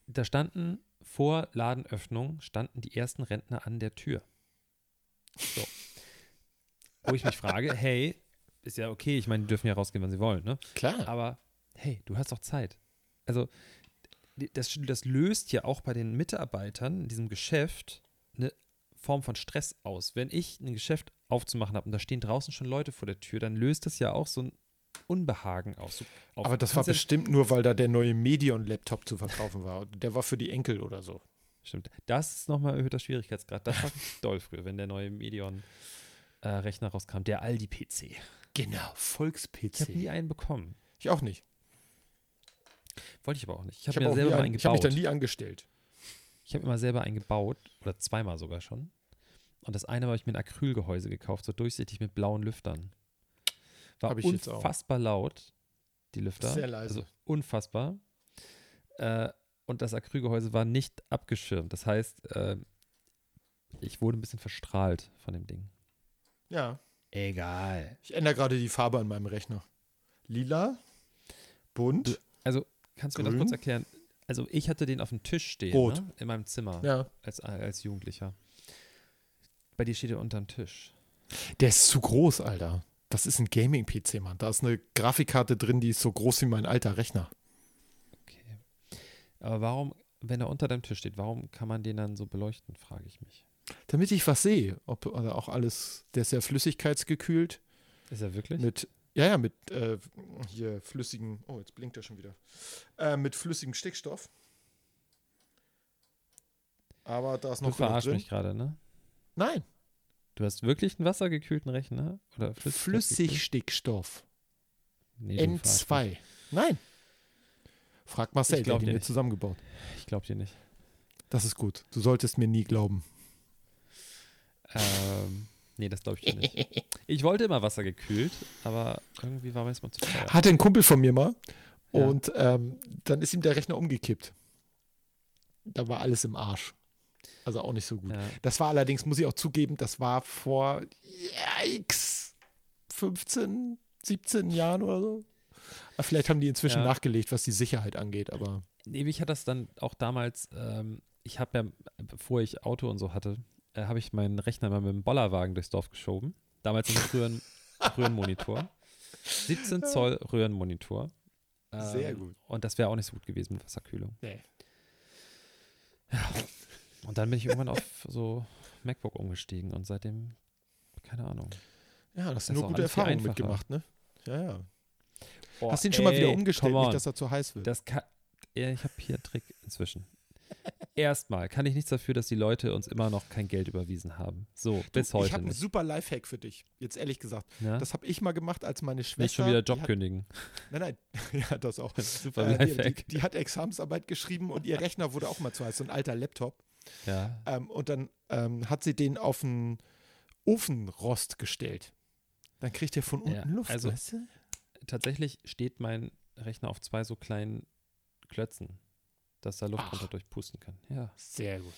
Da standen vor Ladenöffnung standen die ersten Rentner an der Tür. So. Wo ich mich frage, hey, ist ja okay, ich meine, die dürfen ja rausgehen, wann sie wollen, ne? klar. Aber hey, du hast doch Zeit. Also, das, das löst ja auch bei den Mitarbeitern in diesem Geschäft eine Form von Stress aus. Wenn ich ein Geschäft aufzumachen habe und da stehen draußen schon Leute vor der Tür, dann löst das ja auch so ein Unbehagen aus. Auf. Aber das war ja- bestimmt nur, weil da der neue Medion-Laptop zu verkaufen war. Der war für die Enkel oder so. Stimmt. Das ist nochmal erhöhter Schwierigkeitsgrad. Das war <laughs> doll früher, wenn der neue Medion-Rechner rauskam. Der Aldi-PC. Genau, Ich habe nie Volks-PC. einen bekommen. Ich auch nicht. Wollte ich aber auch nicht. Ich habe habe mir selber einen ich hab mich da gebaut. nie angestellt. Ich habe immer selber einen gebaut. Oder zweimal sogar schon. Und das eine habe ich mir ein Acrylgehäuse gekauft, so durchsichtig mit blauen Lüftern. War Hab unfassbar laut, die Lüfter. Sehr leise. Also unfassbar. Äh, und das Acrylgehäuse war nicht abgeschirmt. Das heißt, äh, ich wurde ein bisschen verstrahlt von dem Ding. Ja. Egal. Ich ändere gerade die Farbe an meinem Rechner. Lila, bunt, Also, kannst du mir das kurz erklären? Also, ich hatte den auf dem Tisch stehen, Rot. Ne? in meinem Zimmer, ja. als, als Jugendlicher. Bei dir steht er unterm Tisch. Der ist zu groß, Alter. Das ist ein Gaming-PC, Mann. Da ist eine Grafikkarte drin, die ist so groß wie mein alter Rechner. Okay. Aber warum, wenn er unter deinem Tisch steht, warum kann man den dann so beleuchten, frage ich mich. Damit ich was sehe. Ob also auch alles, der ist ja flüssigkeitsgekühlt Ist er wirklich? mit, ja, ja, mit äh, hier flüssigen, oh, jetzt blinkt er schon wieder. Äh, mit flüssigem Stickstoff. Aber da ist du noch Genug verarschst drin. mich gerade, ne? Nein, Du hast wirklich einen wassergekühlten Rechner? Oder? Flüssigstickstoff. Nee, du verarschst N2. mich. Nein. Frag Marcel, Ich der hat ihn mir zusammengebaut. Ich glaube dir nicht. Das ist gut. Du solltest mir nie glauben. Ähm, nee, das glaube ich nicht. <laughs> Ich wollte immer Wasser gekühlt, aber irgendwie war mir das mal zu teuer. Hatte ein Kumpel von mir mal Ja. und ähm, dann ist ihm der Rechner umgekippt. Da war alles im Arsch. Also auch nicht so gut. Ja. Das war allerdings, muss ich auch zugeben, das war vor yikes, 15, 17 Jahren oder so. Aber vielleicht haben die inzwischen Ja. nachgelegt, was die Sicherheit angeht, aber Nee, mich hat das dann auch damals, ähm, ich habe ja, bevor ich Auto und so hatte, äh, habe ich meinen Rechner mal mit dem Bollerwagen durchs Dorf geschoben. Damals einem Röhren, <laughs> Röhrenmonitor. 17 Zoll Röhrenmonitor. Sehr Ähm, gut. Und das wäre auch nicht so gut gewesen mit Wasserkühlung. nee. Und dann bin ich irgendwann auf so MacBook umgestiegen und seitdem, keine Ahnung. Ja, das sind ist nur gute Erfahrungen mitgemacht, ne? Ja, ja. Boah, Hast du ihn schon mal wieder ey, umgestellt, nicht, dass er zu heiß wird? Das kann, ja, ich habe hier einen Trick inzwischen. Erstmal kann ich nichts dafür, dass die Leute uns immer noch kein Geld überwiesen haben. So, bis ich heute habe einen super Lifehack für dich. Jetzt ehrlich gesagt. Ja? Das habe ich mal gemacht, als meine Schwester. nicht schon wieder Job hat, kündigen. Nein, nein. <laughs> ja, das auch. <laughs> Super Äh, die, Lifehack. die, die hat Examensarbeit geschrieben und ihr Rechner wurde auch mal zu heiß, so ein alter Laptop. Ja. Ähm, und dann ähm, hat sie den auf einen Ofenrost gestellt. Dann kriegt er von unten Ja, Luft, also- weißt du? Tatsächlich steht mein Rechner auf zwei so kleinen Klötzen, dass da Luft Ach. runter durchpusten kann. Ja. Sehr gut.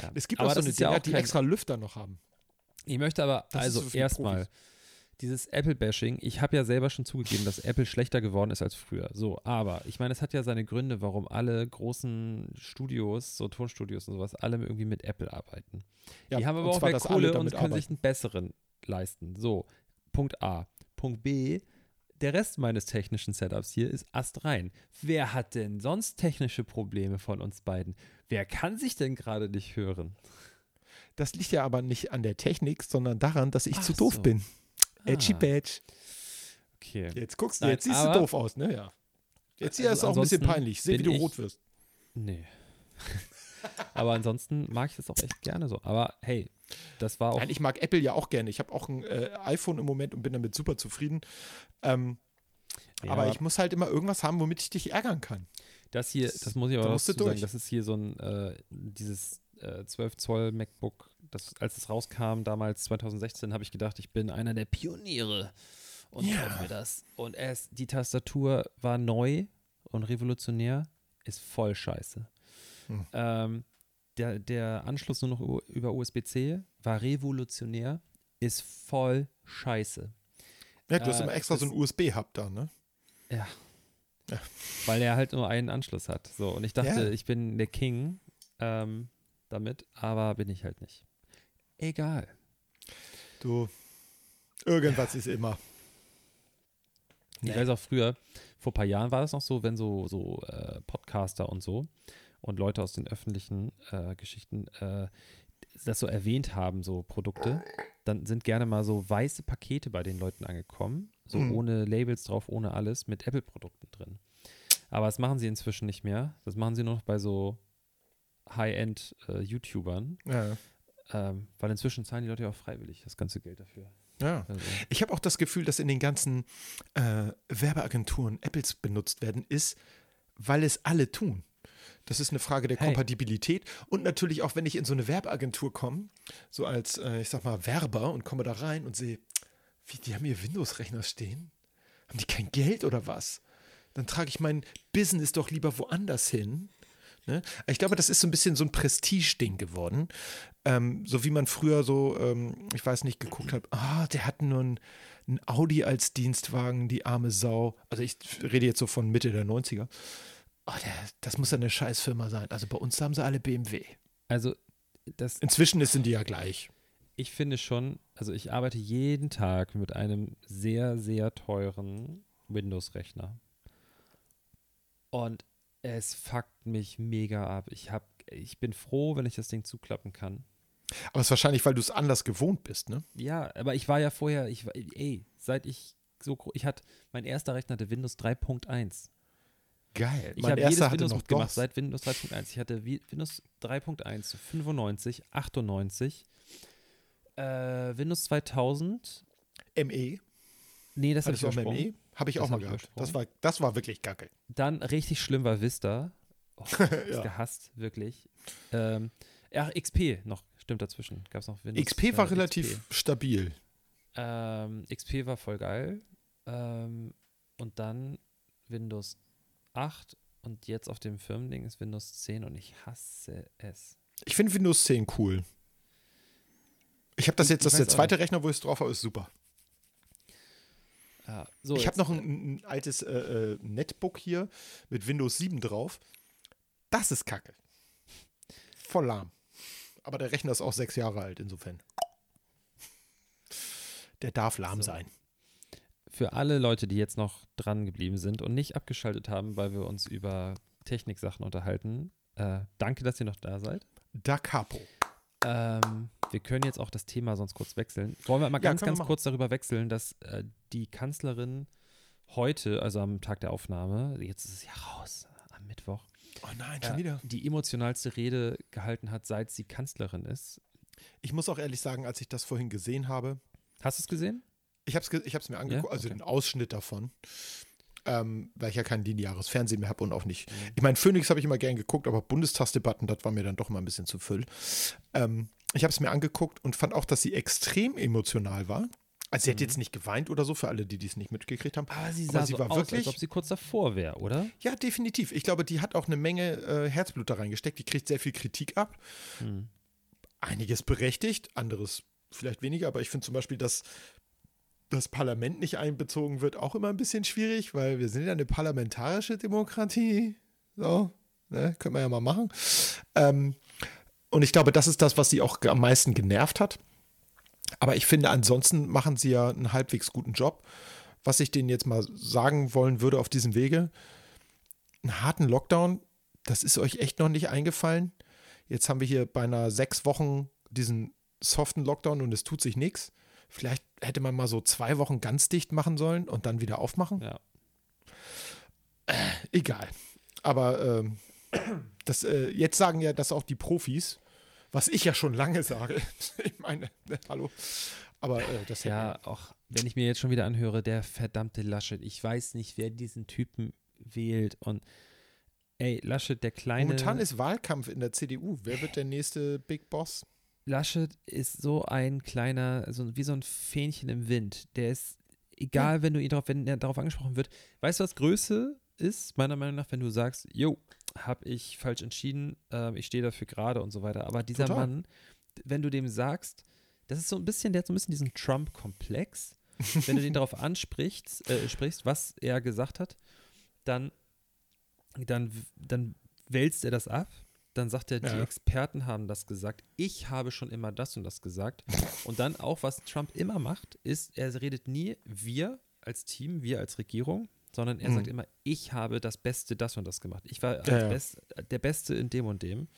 ja. Es gibt aber auch so eine ja Dinger, auch die kein, extra Lüfter noch haben. Ich möchte aber, Das also so erstmal, dieses Apple-Bashing, ich habe ja selber schon zugegeben, dass Apple schlechter geworden ist als früher. So, aber ich meine, es hat ja seine Gründe, warum alle großen Studios, so Tonstudios und sowas, alle irgendwie mit Apple arbeiten. Ja, die haben aber auch mehr Kohle und können sich arbeiten. einen besseren leisten. So, Punkt A. Punkt B. Der Rest meines technischen Setups hier ist astrein. Wer hat denn sonst technische Probleme von uns beiden? Wer kann sich denn gerade nicht hören? Das liegt ja aber nicht an der Technik, sondern daran, dass ich Ach zu doof so. bin. Edgy Ah. Badge. Okay. Jetzt guckst du, jetzt siehst du doof aus, ne? Ja. Jetzt hier Also ist auch ein bisschen peinlich. Seh, wie du rot wirst. Nee. <laughs> aber ansonsten mag ich das auch echt gerne so. Aber hey, das war auch. Nein, ich mag Apple ja auch gerne. Ich habe auch ein äh, iPhone im Moment und bin damit super zufrieden. Ähm, ja, aber ich muss halt immer irgendwas haben, womit ich dich ärgern kann. Das hier, das muss ich aber dazu sagen, durch. das ist hier so ein, äh, dieses äh, 12 Zoll MacBook, das, als es rauskam, damals 2016, habe ich gedacht, ich bin einer der Pioniere und Ja. kauf mir das. Und es, die Tastatur war neu und revolutionär, ist voll scheiße. Hm. Ähm, der, der Anschluss nur noch über USB-C war revolutionär, ist voll scheiße. Ja, du hast Äh, immer extra so einen USB-Hub da, ne? Ja. Ja. Weil er halt nur einen Anschluss hat. So, und ich dachte, Ja. ich bin der King ähm, damit, aber bin ich halt nicht. Egal. Du, irgendwas ist immer. Ich weiß auch früher, vor ein paar Jahren war das noch so, wenn so, so äh, Podcaster und so und Leute aus den öffentlichen äh, Geschichten äh, das so erwähnt haben, so Produkte, dann sind gerne mal so weiße Pakete bei den Leuten angekommen, so Mhm. ohne Labels drauf, ohne alles, mit Apple-Produkten drin. Aber das machen sie inzwischen nicht mehr. Das machen sie nur noch bei so High-End-YouTubern, Ja. ähm, weil inzwischen zahlen die Leute ja auch freiwillig das ganze Geld dafür. ja. Also, Ich habe auch das Gefühl, dass in den ganzen äh, Werbeagenturen Apples benutzt werden, ist, weil es alle tun. Das ist eine Frage der Hey. Kompatibilität. Und natürlich auch, wenn ich in so eine Werbeagentur komme, so als, äh, ich sag mal, Werber und komme da rein und sehe, wie, die haben hier Windows-Rechner stehen? Haben die kein Geld oder was? Dann trage ich mein Business doch lieber woanders hin. Ne? Ich glaube, das ist so ein bisschen so ein Prestige-Ding geworden. Ähm, so wie man früher so, ähm, ich weiß nicht, geguckt hat, ah, der hat nur ein, ein Audi als Dienstwagen, die arme Sau. Also ich rede jetzt so von Mitte der 90er. Oh, der, das muss ja eine Scheißfirma sein. Also bei uns haben sie alle BMW. also das, Inzwischen sind die ja gleich. ich finde schon, also ich arbeite jeden Tag mit einem sehr, sehr teuren Windows-Rechner. Und es fuckt mich mega ab. Ich, hab, ich bin froh, wenn ich das Ding zuklappen kann. Aber es ist wahrscheinlich, weil du es anders gewohnt bist, ne? Ja, aber ich war ja vorher, ich war, ey, seit ich so, ich hatte, mein erster Rechner hatte Windows 3.1. Geil. Ich mein habe jedes Windows noch mitgemacht DOS. seit Windows 3.1. Ich hatte Wi- Windows 3.1, 95, 98, äh, Windows 2000. ME. Nee, das habe ich auch. ME? Habe ich Das auch mal gehabt. Das war, das war wirklich kacke. Dann richtig schlimm war Vista. Oh, <laughs> Ja. gehasst, wirklich. Ähm, ach, XP noch, stimmt dazwischen. Gab es noch Windows. XP war äh, relativ XP. stabil. Ähm, XP war voll geil. Ähm, und dann Windows 8 und jetzt auf dem Firmending ist Windows 10 und ich hasse es. Ich finde Windows 10 cool. Ich habe das jetzt, das ist der zweite Rechner, wo ich es drauf habe, ist super. Ja, so, ich habe noch ein, ein altes äh, äh, Netbook hier mit Windows 7 drauf. Das ist kacke. Voll lahm. Aber der Rechner ist auch sechs Jahre alt, insofern. Der darf lahm So. sein. Für alle Leute, die jetzt noch dran geblieben sind und nicht abgeschaltet haben, weil wir uns über Techniksachen unterhalten, äh, danke, dass ihr noch da seid. Da Capo. Ähm, wir können jetzt auch das Thema sonst kurz wechseln. Wollen wir mal Ja, ganz, ganz kurz darüber wechseln, dass äh, die Kanzlerin heute, also am Tag der Aufnahme, jetzt ist es ja raus, am Mittwoch, Oh nein, äh, die emotionalste Rede gehalten hat, seit sie Kanzlerin ist. Ich muss auch ehrlich sagen, als ich das vorhin gesehen habe, Hast du es gesehen? Ich habe es ich hab's mir angeguckt, also Okay. den Ausschnitt davon, ähm, weil ich ja kein lineares Fernsehen mehr habe und auch nicht. Mhm. Ich meine, Phoenix habe ich immer gern geguckt, aber Bundestagsdebatten, das war mir dann doch mal ein bisschen zu füll. Ähm, ich habe es mir angeguckt und fand auch, dass sie extrem emotional war. Also sie hat Mhm. jetzt nicht geweint oder so, für alle, die dies nicht mitgekriegt haben. Aber sie Aber sah sie so war aus, wirklich- als ob sie kurz davor wäre, oder? Ja, definitiv. Ich glaube, die hat auch eine Menge äh, Herzblut da reingesteckt. Die kriegt sehr viel Kritik ab. Hm. einiges berechtigt, anderes vielleicht weniger, aber ich finde zum Beispiel, dass das Parlament nicht einbezogen wird, auch immer ein bisschen schwierig, weil wir sind ja eine parlamentarische Demokratie. So, ne, können wir ja mal machen. Ähm, und ich glaube, das ist das, was sie auch am meisten genervt hat. Aber ich finde, ansonsten machen sie ja einen halbwegs guten Job. Was ich denen jetzt mal sagen wollen würde auf diesem Wege, einen harten Lockdown, das ist euch echt noch nicht eingefallen. Jetzt haben wir hier beinahe sechs Wochen diesen soften Lockdown und es tut sich nichts. Vielleicht hätte man mal so zwei Wochen ganz dicht machen sollen und dann wieder aufmachen. Ja. Egal. Aber ähm, <clears throat> das, äh, jetzt sagen ja das auch die Profis, was ich ja schon lange sage. <laughs> ich meine, ne, hallo. Aber äh, das Ja, auch wenn ich mir jetzt schon wieder anhöre, der verdammte Laschet. Ich weiß nicht, wer diesen Typen wählt. Und ey, Laschet, der kleine. Momentan ist Wahlkampf in der CDU. Wer wird der nächste Big Boss? Laschet ist so ein kleiner, so wie so ein Fähnchen im Wind. Der ist, egal, wenn du ihn darauf, wenn er darauf angesprochen wird, weißt du, was Größe ist, meiner Meinung nach, wenn du sagst, jo, habe ich falsch entschieden, ähm, ich stehe dafür gerade und so weiter. Aber dieser Total. Mann, wenn du dem sagst, das ist so ein bisschen, der hat so ein bisschen diesen Trump-Komplex. <laughs> wenn du den darauf ansprichst, äh, sprichst, was er gesagt hat, dann, dann, dann wälzt er das ab. Dann sagt er, die Ja. Experten haben das gesagt. Ich habe schon immer das und das gesagt. <laughs> Und dann auch, was Trump immer macht, ist, er redet nie wir als Team, wir als Regierung, sondern er Mhm. sagt immer, ich habe das Beste das und das gemacht. Ich war Ja. Best, der Beste in dem und dem.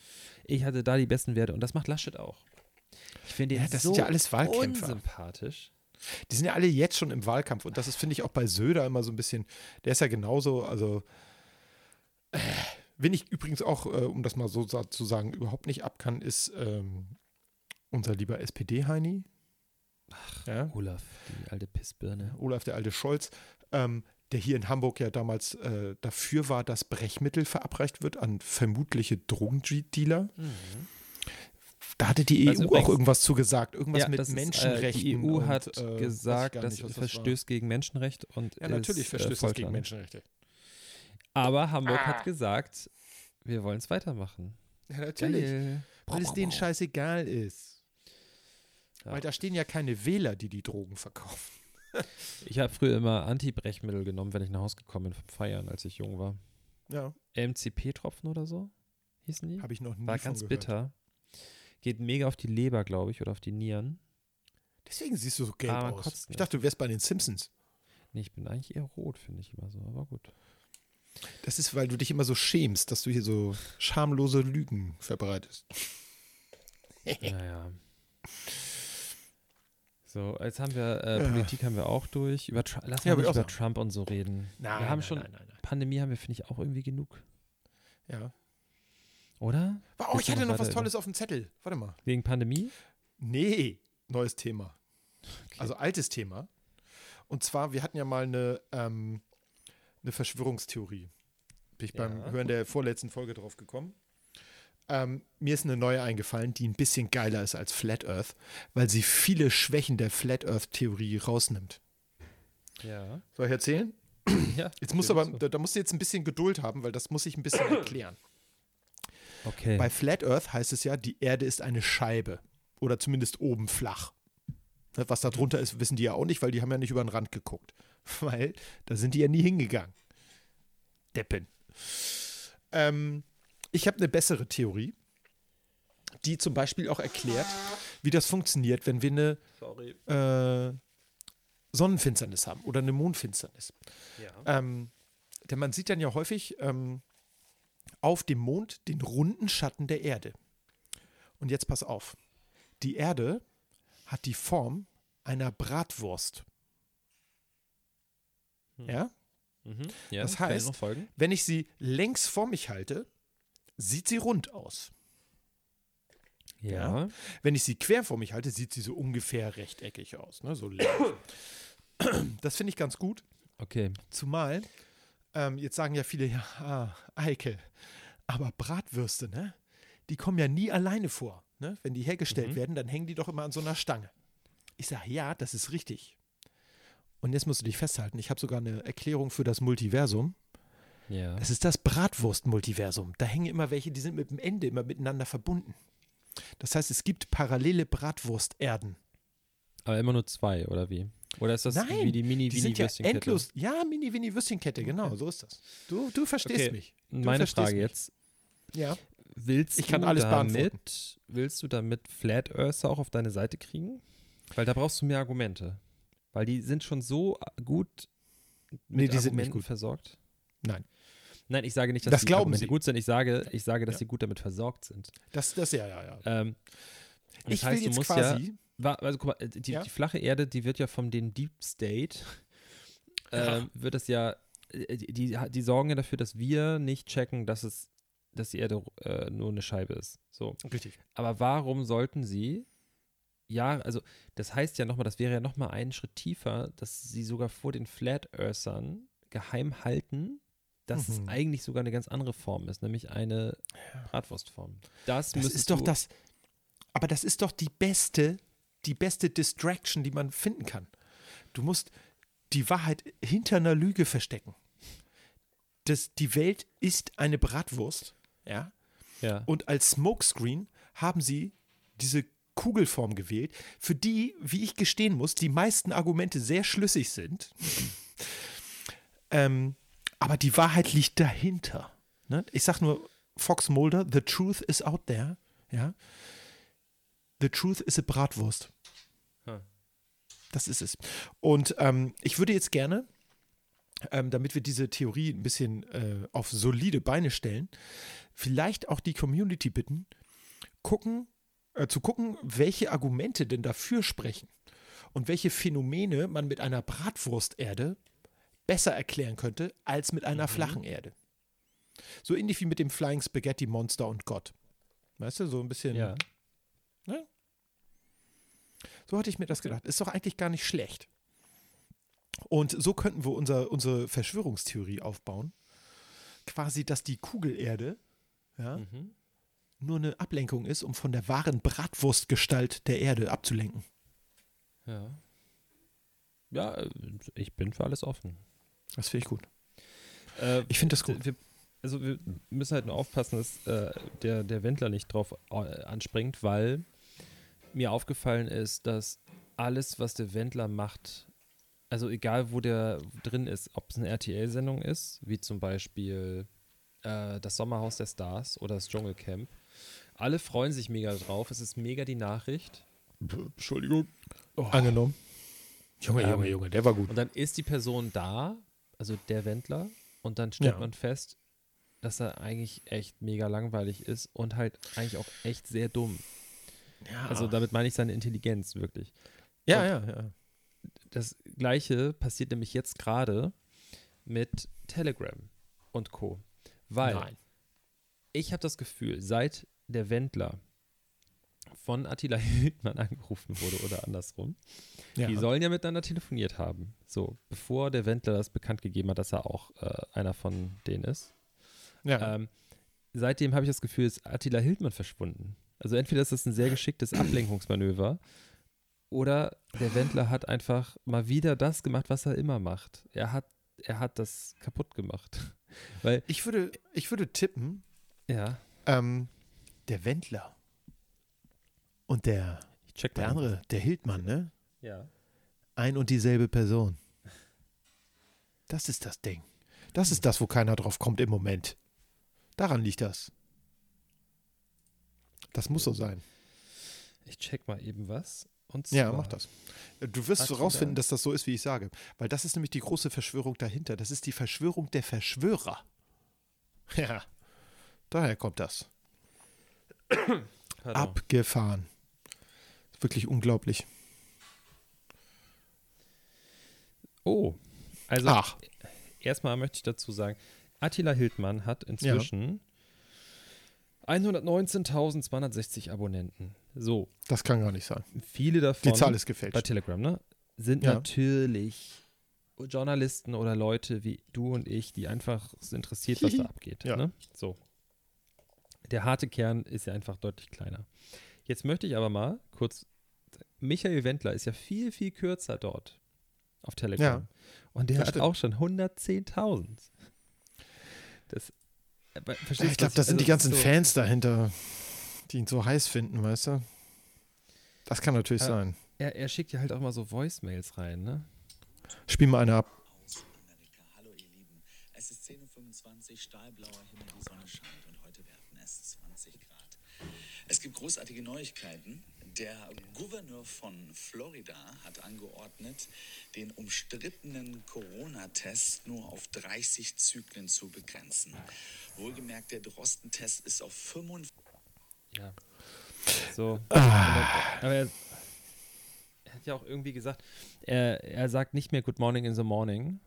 Ich hatte da die besten Werte und das macht Laschet auch. Ich finde Ja, das so sind ja alles Wahlkämpfer. unsympathisch. Die sind ja alle jetzt schon im Wahlkampf und das ist, finde ich, auch bei Söder immer so ein bisschen, der ist ja genauso, also äh, wen ich übrigens auch, äh, um das mal so zu sagen, überhaupt nicht ab kann, ist ähm, unser lieber SPD-Heini. Ja, Olaf, die alte Pissbirne. Olaf, der alte Scholz, ähm, der hier in Hamburg ja damals äh, dafür war, dass Brechmittel verabreicht wird an vermutliche Drogendealer. Da hatte die EU Also auch übrigens- irgendwas zugesagt, irgendwas Ja, mit das ist, Menschenrechten. Äh, die EU und, hat äh, gesagt, das nicht, das verstößt gegen Menschenrecht und Ja, natürlich ist, verstößt äh, das gegen? Menschenrechte. Aber Hamburg hat gesagt, wir wollen es weitermachen. Ja, natürlich. Geil. Weil es denen scheißegal ist. Ja. Weil da stehen ja keine Wähler, die die Drogen verkaufen. <laughs> Ich habe früher immer Anti-Brechmittel genommen, wenn ich nach Hause gekommen bin vom Feiern, als ich jung war. Ja, MCP-Tropfen oder so hießen die? habe ich noch nie War von ganz gehört. bitter. Geht mega auf die Leber, glaube ich, oder auf die Nieren. Deswegen siehst du so gelb Ah, aus. Ich dachte, du wärst bei den Simpsons. Nee, ich bin eigentlich eher rot, finde ich immer so, aber gut. Das ist, weil du dich immer so schämst, dass du hier so schamlose Lügen verbreitest. <laughs> Naja. So, jetzt haben wir, äh, Politik haben wir auch durch. Über Trump, lass Ja, mal nicht ich über Trump und so reden. Nein, wir haben nein, schon, nein, nein, nein. Pandemie haben wir, finde ich, auch irgendwie genug. Ja. Oder? Oh, ich hatte noch was Tolles auf dem Zettel. Warte mal. Wegen Pandemie? Nee, neues Thema. Also altes Thema. Und zwar, wir hatten ja mal eine, ähm, eine Verschwörungstheorie. Bin ich beim Ja. Hören der vorletzten Folge drauf gekommen. Ähm, mir ist eine neue eingefallen, die ein bisschen geiler ist als Flat Earth, weil sie viele Schwächen der Flat Earth-Theorie rausnimmt. Ja. Soll ich erzählen? ja Jetzt musst du aber, da, da musst du jetzt ein bisschen Geduld haben, weil das muss ich ein bisschen <coughs> erklären. Okay. Bei Flat Earth heißt es ja, die Erde ist eine Scheibe. Oder zumindest oben flach. Ne, Was da drunter ist, wissen die ja auch nicht, weil die haben ja nicht über den Rand geguckt. <laughs> Weil da sind die ja nie hingegangen. Deppen. Ähm, ich habe eine bessere Theorie, die zum Beispiel auch erklärt, wie das funktioniert, wenn wir eine äh, Sonnenfinsternis haben oder eine Mondfinsternis. Ja. Ähm, denn man sieht dann ja häufig ähm, auf dem Mond den runden Schatten der Erde. Und jetzt pass auf. Die Erde hat die Form einer Bratwurst. Hm. Ja? Mhm. ja. Das ich heißt-? Wenn ich sie längs vor mich halte, sieht sie rund aus. Ja. Wenn ich sie quer vor mich halte, sieht sie so ungefähr rechteckig aus. Ne? So <coughs> das finde ich ganz gut. Okay. Zumal, ähm, jetzt sagen ja viele, ja, ah, Eike, aber Bratwürste, ne? Die kommen ja nie alleine vor. Ne? Wenn die hergestellt Mhm. werden, dann hängen die doch immer an so einer Stange. Ich sage, ja, das ist richtig. Und jetzt musst du dich festhalten, ich habe sogar eine Erklärung für das Multiversum. Ja. Es ist das Bratwurst-Multiversum. Da hängen immer welche, die sind mit dem Ende immer miteinander verbunden. Das heißt, es gibt parallele Bratwursterden. Aber immer nur zwei, oder wie? Oder ist das Nein, wie die mini Die winnie sind ja würstchenkette endlos. Ja, Mini-Winnie-Würstchenkette, genau, Okay. so ist das. Du, du verstehst Okay. mich. Du Meine verstehst Frage mich. jetzt. Ja. Willst Ich kann du alles damit, beantworten. willst du damit Flat Earther auch auf deine Seite kriegen? Weil da brauchst du mehr Argumente. Weil die sind schon so gut mit Nee, die sind Argumenten nicht gut. versorgt. Nein. Nein, ich sage nicht, dass Das die Argumente sie. gut sind. Ich sage, ich sage, dass Ja. sie gut damit versorgt sind. Das, das, ja, ja, ja. Ähm, das Ich heißt, will du jetzt musst quasi. Ja, also guck mal, die, Ja? die flache Erde, die wird ja vom den Deep State, ähm, wird das ja, äh, die, die, die sorgen ja dafür, dass wir nicht checken, dass es, dass die Erde äh, nur eine Scheibe ist. So. Richtig. Aber warum sollten sie, ja, also das heißt ja nochmal, das wäre ja nochmal einen Schritt tiefer, dass sie sogar vor den Flat Earthern geheim halten, dass Mhm. es eigentlich sogar eine ganz andere Form ist, nämlich eine Bratwurstform. Das, Das ist doch das. Aber das ist doch die beste, die beste Distraction, die man finden kann. Du musst die Wahrheit hinter einer Lüge verstecken. Das, die Welt ist eine Bratwurst, ja. Ja. Und als Smokescreen haben sie diese Kugelform gewählt, für die, wie ich gestehen muss, die meisten Argumente sehr schlüssig sind. ähm, aber die Wahrheit liegt dahinter. Ne? Ich sag nur, Fox Mulder, the truth is out there. Ja? The truth is a Bratwurst. Huh. Das ist es. Und ähm, ich würde jetzt gerne, ähm, damit wir diese Theorie ein bisschen äh, auf solide Beine stellen, vielleicht auch die Community bitten, gucken, äh, zu gucken, welche Argumente denn dafür sprechen und welche Phänomene man mit einer Bratwursterde besser erklären könnte als mit einer flachen Erde. So ähnlich wie mit dem Flying Spaghetti Monster und Gott. Weißt du, so ein bisschen. Ja. So hatte ich mir das gedacht. Ist doch eigentlich gar nicht schlecht. Und so könnten wir unser, unsere Verschwörungstheorie aufbauen. Quasi, dass die Kugelerde ja, Mhm. Nur eine Ablenkung ist, um von der wahren Bratwurstgestalt der Erde abzulenken. Ja. Ja, äh, ich bin für alles offen. Das finde ich gut. Äh, Ich finde das gut. Wir, also wir müssen halt nur aufpassen, dass äh, der, der Wendler nicht drauf äh, anspringt, weil mir aufgefallen ist, dass alles, was der Wendler macht, also egal wo der drin ist, ob es eine RTL-Sendung ist, wie zum Beispiel äh, das Sommerhaus der Stars oder das Dschungelcamp, alle freuen sich mega drauf. Es ist mega die Nachricht. Entschuldigung. Angenommen. Junge, Ähm, Junge, Junge, der war gut. Und dann ist die Person da, also der Wendler, und dann stellt Ja. man fest, dass er eigentlich echt mega langweilig ist und halt eigentlich auch echt sehr dumm. Ja, Also damit meine ich seine Intelligenz wirklich. ja, ja, ja. Das gleiche passiert nämlich jetzt gerade mit Telegram und Co. Weil Nein. ich habe das Gefühl, seit der Wendler von Attila <laughs> Hildmann angerufen wurde oder andersrum, Ja. die sollen ja miteinander telefoniert haben. So, bevor der Wendler das bekannt gegeben hat, dass er auch äh, einer von denen ist. ja. Ähm, seitdem habe ich das Gefühl, ist Attila Hildmann verschwunden. Also entweder ist das ein sehr geschicktes <clears throat> Ablenkungsmanöver oder der Wendler hat einfach mal wieder das gemacht, was er immer macht. Er hat, er hat das kaputt gemacht. <laughs> Weil, ich, würde, ich würde tippen, ja, ähm, der Wendler und der, ich check der andere, der Hildmann, ne? Ja. Ein und dieselbe Person. Das ist das Ding. Das ist das, wo keiner drauf kommt im Moment. Daran liegt das. Das muss so sein. Ich check mal eben was. Und zwar, Ja, mach das. Du wirst Attila- rausfinden, dass das so ist, wie ich sage. Weil das ist nämlich die große Verschwörung dahinter. Das ist die Verschwörung der Verschwörer. <laughs> Ja, daher kommt das. Abgefahren. Wirklich unglaublich. Oh, also Ach, erstmal möchte ich dazu sagen, Attila Hildmann hat inzwischen 119.260 Abonnenten. So, das kann gar nicht sein. viele davon Die Zahl ist bei gefälscht. Telegram, ne? Sind Ja. natürlich Journalisten oder Leute wie du und ich, die einfach es interessiert, was da <laughs> abgeht. Ja. Ne? So. Der harte Kern ist ja einfach deutlich kleiner. Jetzt möchte ich aber mal kurz. Michael Wendler ist ja viel, viel kürzer dort auf Telegram. Und der hat stimmt. auch schon 110.000. Das. aber Ich glaube, das sind die also ganzen so, Fans dahinter, die ihn so heiß finden, weißt du? Das kann natürlich Ja. sein. Er, er schickt ja halt auch mal so Voicemails rein, ne? Spiel mal eine ab. Hallo ihr Lieben. Es ist 10.25 Uhr, stahlblauer Himmel, die Sonne scheint und heute werden es 20 Grad. Es gibt großartige Neuigkeiten. Der Gouverneur von Florida hat angeordnet, den umstrittenen Corona-Test nur auf 30 Zyklen zu begrenzen. Wohlgemerkt, der Drosten-Test ist auf 45 Ja. So. Ah. Aber er, er hat ja auch irgendwie gesagt, er, er sagt nicht mehr Good Morning in the Morning,